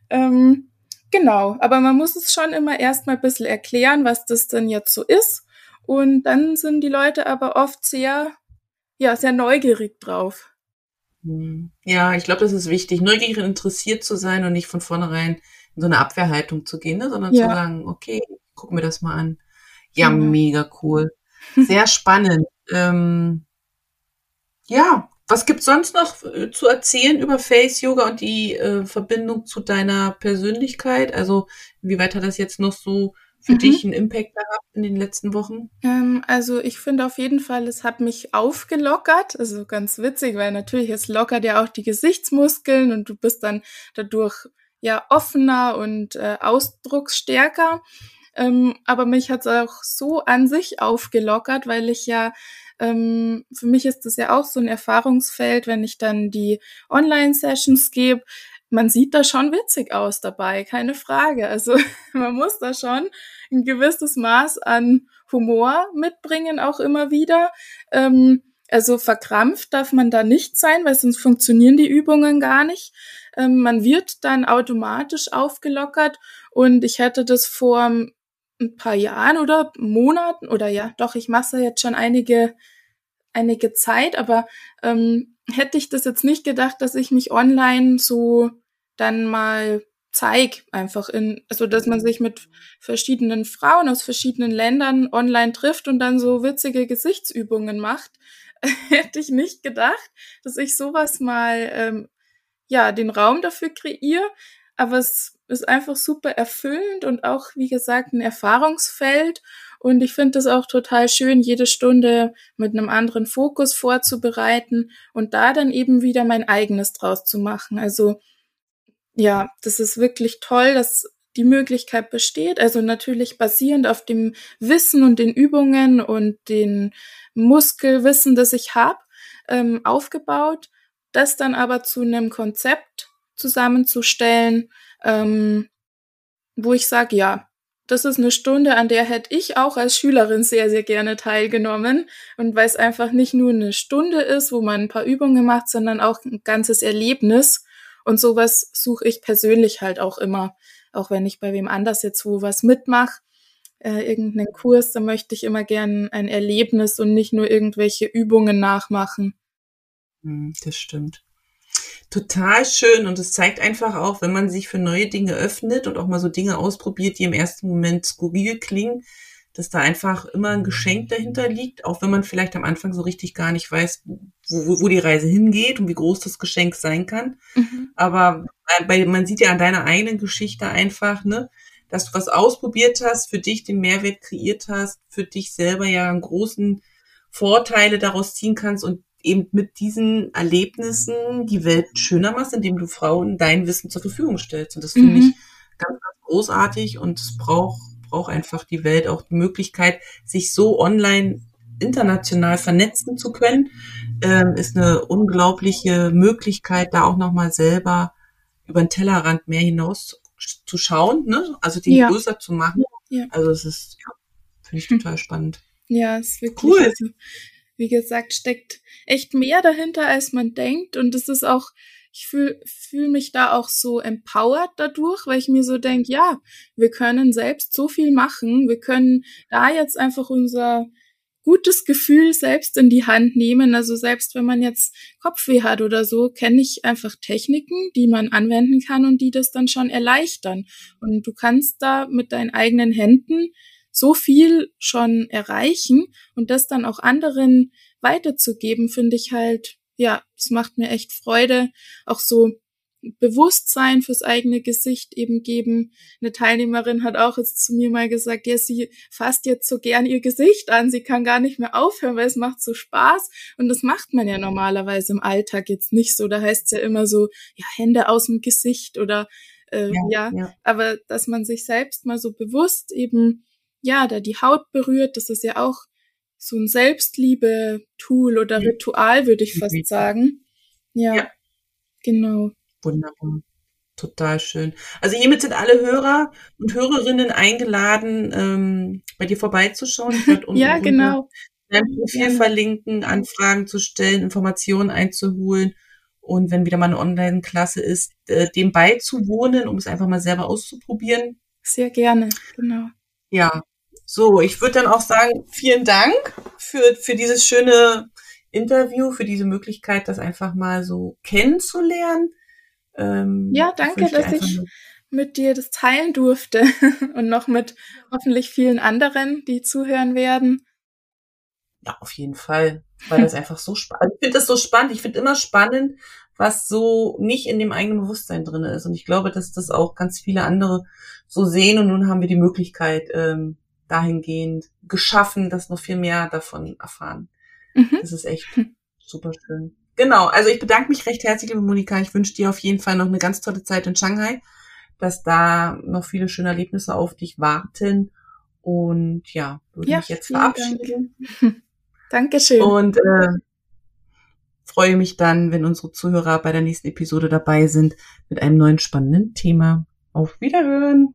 Ähm, Genau, aber man muss es schon immer erstmal ein bisschen erklären, was das denn jetzt so ist. Und dann sind die Leute aber oft sehr, ja, sehr neugierig drauf. Hm. Ja, ich glaube, das ist wichtig, neugierig und interessiert zu sein und nicht von vornherein in so eine Abwehrhaltung zu gehen, ne? sondern ja. zu sagen, okay, guck mir das mal an. Ja, genau. mega cool. Sehr spannend. ähm, ja, was gibt's sonst noch äh, zu erzählen über Face Yoga und die äh, Verbindung zu deiner Persönlichkeit? Also, wie weit hat das jetzt noch so für mhm. dich einen Impact gehabt in den letzten Wochen? Ähm, also, ich finde auf jeden Fall, es hat mich aufgelockert. Also ganz witzig, weil natürlich es lockert ja auch die Gesichtsmuskeln und du bist dann dadurch ja offener und äh, ausdrucksstärker. Ähm, aber mich hat es auch so an sich aufgelockert, weil ich ja ähm, für mich ist das ja auch so ein Erfahrungsfeld, wenn ich dann die Online-Sessions gebe. Man sieht da schon witzig aus dabei, keine Frage. Also (laughs) man muss da schon ein gewisses Maß an Humor mitbringen, auch immer wieder. Ähm, also verkrampft darf man da nicht sein, weil sonst funktionieren die Übungen gar nicht. Ähm, man wird dann automatisch aufgelockert und ich hätte das vor ein paar Jahren oder Monaten oder ja, doch, ich mache jetzt schon einige, einige Zeit, aber ähm, hätte ich das jetzt nicht gedacht, dass ich mich online so dann mal zeig, einfach in, also dass man sich mit verschiedenen Frauen aus verschiedenen Ländern online trifft und dann so witzige Gesichtsübungen macht, (laughs) hätte ich nicht gedacht, dass ich sowas mal ähm, ja den Raum dafür kreiere. Aber es ist einfach super erfüllend und auch, wie gesagt, ein Erfahrungsfeld. Und ich finde es auch total schön, jede Stunde mit einem anderen Fokus vorzubereiten und da dann eben wieder mein eigenes draus zu machen. Also ja, das ist wirklich toll, dass die Möglichkeit besteht. Also natürlich basierend auf dem Wissen und den Übungen und den Muskelwissen, das ich habe, ähm, aufgebaut. Das dann aber zu einem Konzept zusammenzustellen, ähm, wo ich sage, ja, das ist eine Stunde, an der hätte ich auch als Schülerin sehr, sehr gerne teilgenommen. Und weil es einfach nicht nur eine Stunde ist, wo man ein paar Übungen macht, sondern auch ein ganzes Erlebnis. Und sowas suche ich persönlich halt auch immer. Auch wenn ich bei wem anders jetzt wo was mitmache, äh, irgendeinen Kurs, da möchte ich immer gern ein Erlebnis und nicht nur irgendwelche Übungen nachmachen. Hm, das stimmt total schön und es zeigt einfach auch, wenn man sich für neue Dinge öffnet und auch mal so Dinge ausprobiert, die im ersten Moment skurril klingen, dass da einfach immer ein Geschenk dahinter liegt, auch wenn man vielleicht am Anfang so richtig gar nicht weiß, wo, wo die Reise hingeht und wie groß das Geschenk sein kann. Mhm. Aber bei, man sieht ja an deiner eigenen Geschichte einfach, ne, dass du was ausprobiert hast, für dich den Mehrwert kreiert hast, für dich selber ja einen großen Vorteile daraus ziehen kannst und eben mit diesen Erlebnissen die Welt schöner machst, indem du Frauen dein Wissen zur Verfügung stellst. Und das finde mhm. ich ganz, ganz großartig und es braucht, braucht einfach die Welt auch die Möglichkeit, sich so online international vernetzen zu können, ähm, ist eine unglaubliche Möglichkeit, da auch nochmal selber über den Tellerrand mehr hinaus zu schauen, ne? also den ja. größer zu machen. Ja. Also es ist, ja, finde ich total spannend. Ja, es ist wirklich cool. Also, wie gesagt, steckt echt mehr dahinter, als man denkt. Und es ist auch, ich fühle fühl mich da auch so empowered dadurch, weil ich mir so denke, ja, wir können selbst so viel machen. Wir können da jetzt einfach unser gutes Gefühl selbst in die Hand nehmen. Also selbst wenn man jetzt Kopfweh hat oder so, kenne ich einfach Techniken, die man anwenden kann und die das dann schon erleichtern. Und du kannst da mit deinen eigenen Händen so viel schon erreichen und das dann auch anderen weiterzugeben, finde ich halt, ja, es macht mir echt Freude, auch so Bewusstsein fürs eigene Gesicht eben geben. Eine Teilnehmerin hat auch jetzt zu mir mal gesagt, ja, sie fasst jetzt so gern ihr Gesicht an, sie kann gar nicht mehr aufhören, weil es macht so Spaß. Und das macht man ja normalerweise im Alltag jetzt nicht so. Da heißt es ja immer so, ja, Hände aus dem Gesicht oder äh, ja, ja. ja, aber dass man sich selbst mal so bewusst eben, ja, da die Haut berührt, das ist ja auch so ein Selbstliebe-Tool oder Ritual, würde ich fast sagen. Ja, ja. genau. Wunderbar. Total schön. Also hiermit sind alle Hörer und Hörerinnen eingeladen, ähm, bei dir vorbeizuschauen. Ich werde (laughs) ja, genau. dein Profil verlinken, Anfragen zu stellen, Informationen einzuholen und wenn wieder mal eine Online-Klasse ist, äh, dem beizuwohnen, um es einfach mal selber auszuprobieren. Sehr gerne, genau. Ja, so, ich würde dann auch sagen, vielen Dank für, für dieses schöne Interview, für diese Möglichkeit, das einfach mal so kennenzulernen. Ähm, ja, danke, dass ich mit dir das teilen durfte (laughs) und noch mit hoffentlich vielen anderen, die zuhören werden. Ja, auf jeden Fall, weil das (laughs) einfach so spannend. Ich finde das so spannend. Ich finde immer spannend, was so nicht in dem eigenen Bewusstsein drin ist. Und ich glaube, dass das auch ganz viele andere so sehen. Und nun haben wir die Möglichkeit, ähm, dahingehend geschaffen, dass noch viel mehr davon erfahren. Mhm. Das ist echt super schön. Genau, also ich bedanke mich recht herzlich, liebe Monika. Ich wünsche dir auf jeden Fall noch eine ganz tolle Zeit in Shanghai, dass da noch viele schöne Erlebnisse auf dich warten. Und ja, würde ja, mich jetzt verabschieden. Dank. (laughs) Dankeschön. Und äh, freue mich dann, wenn unsere Zuhörer bei der nächsten Episode dabei sind mit einem neuen spannenden Thema. Auf Wiederhören.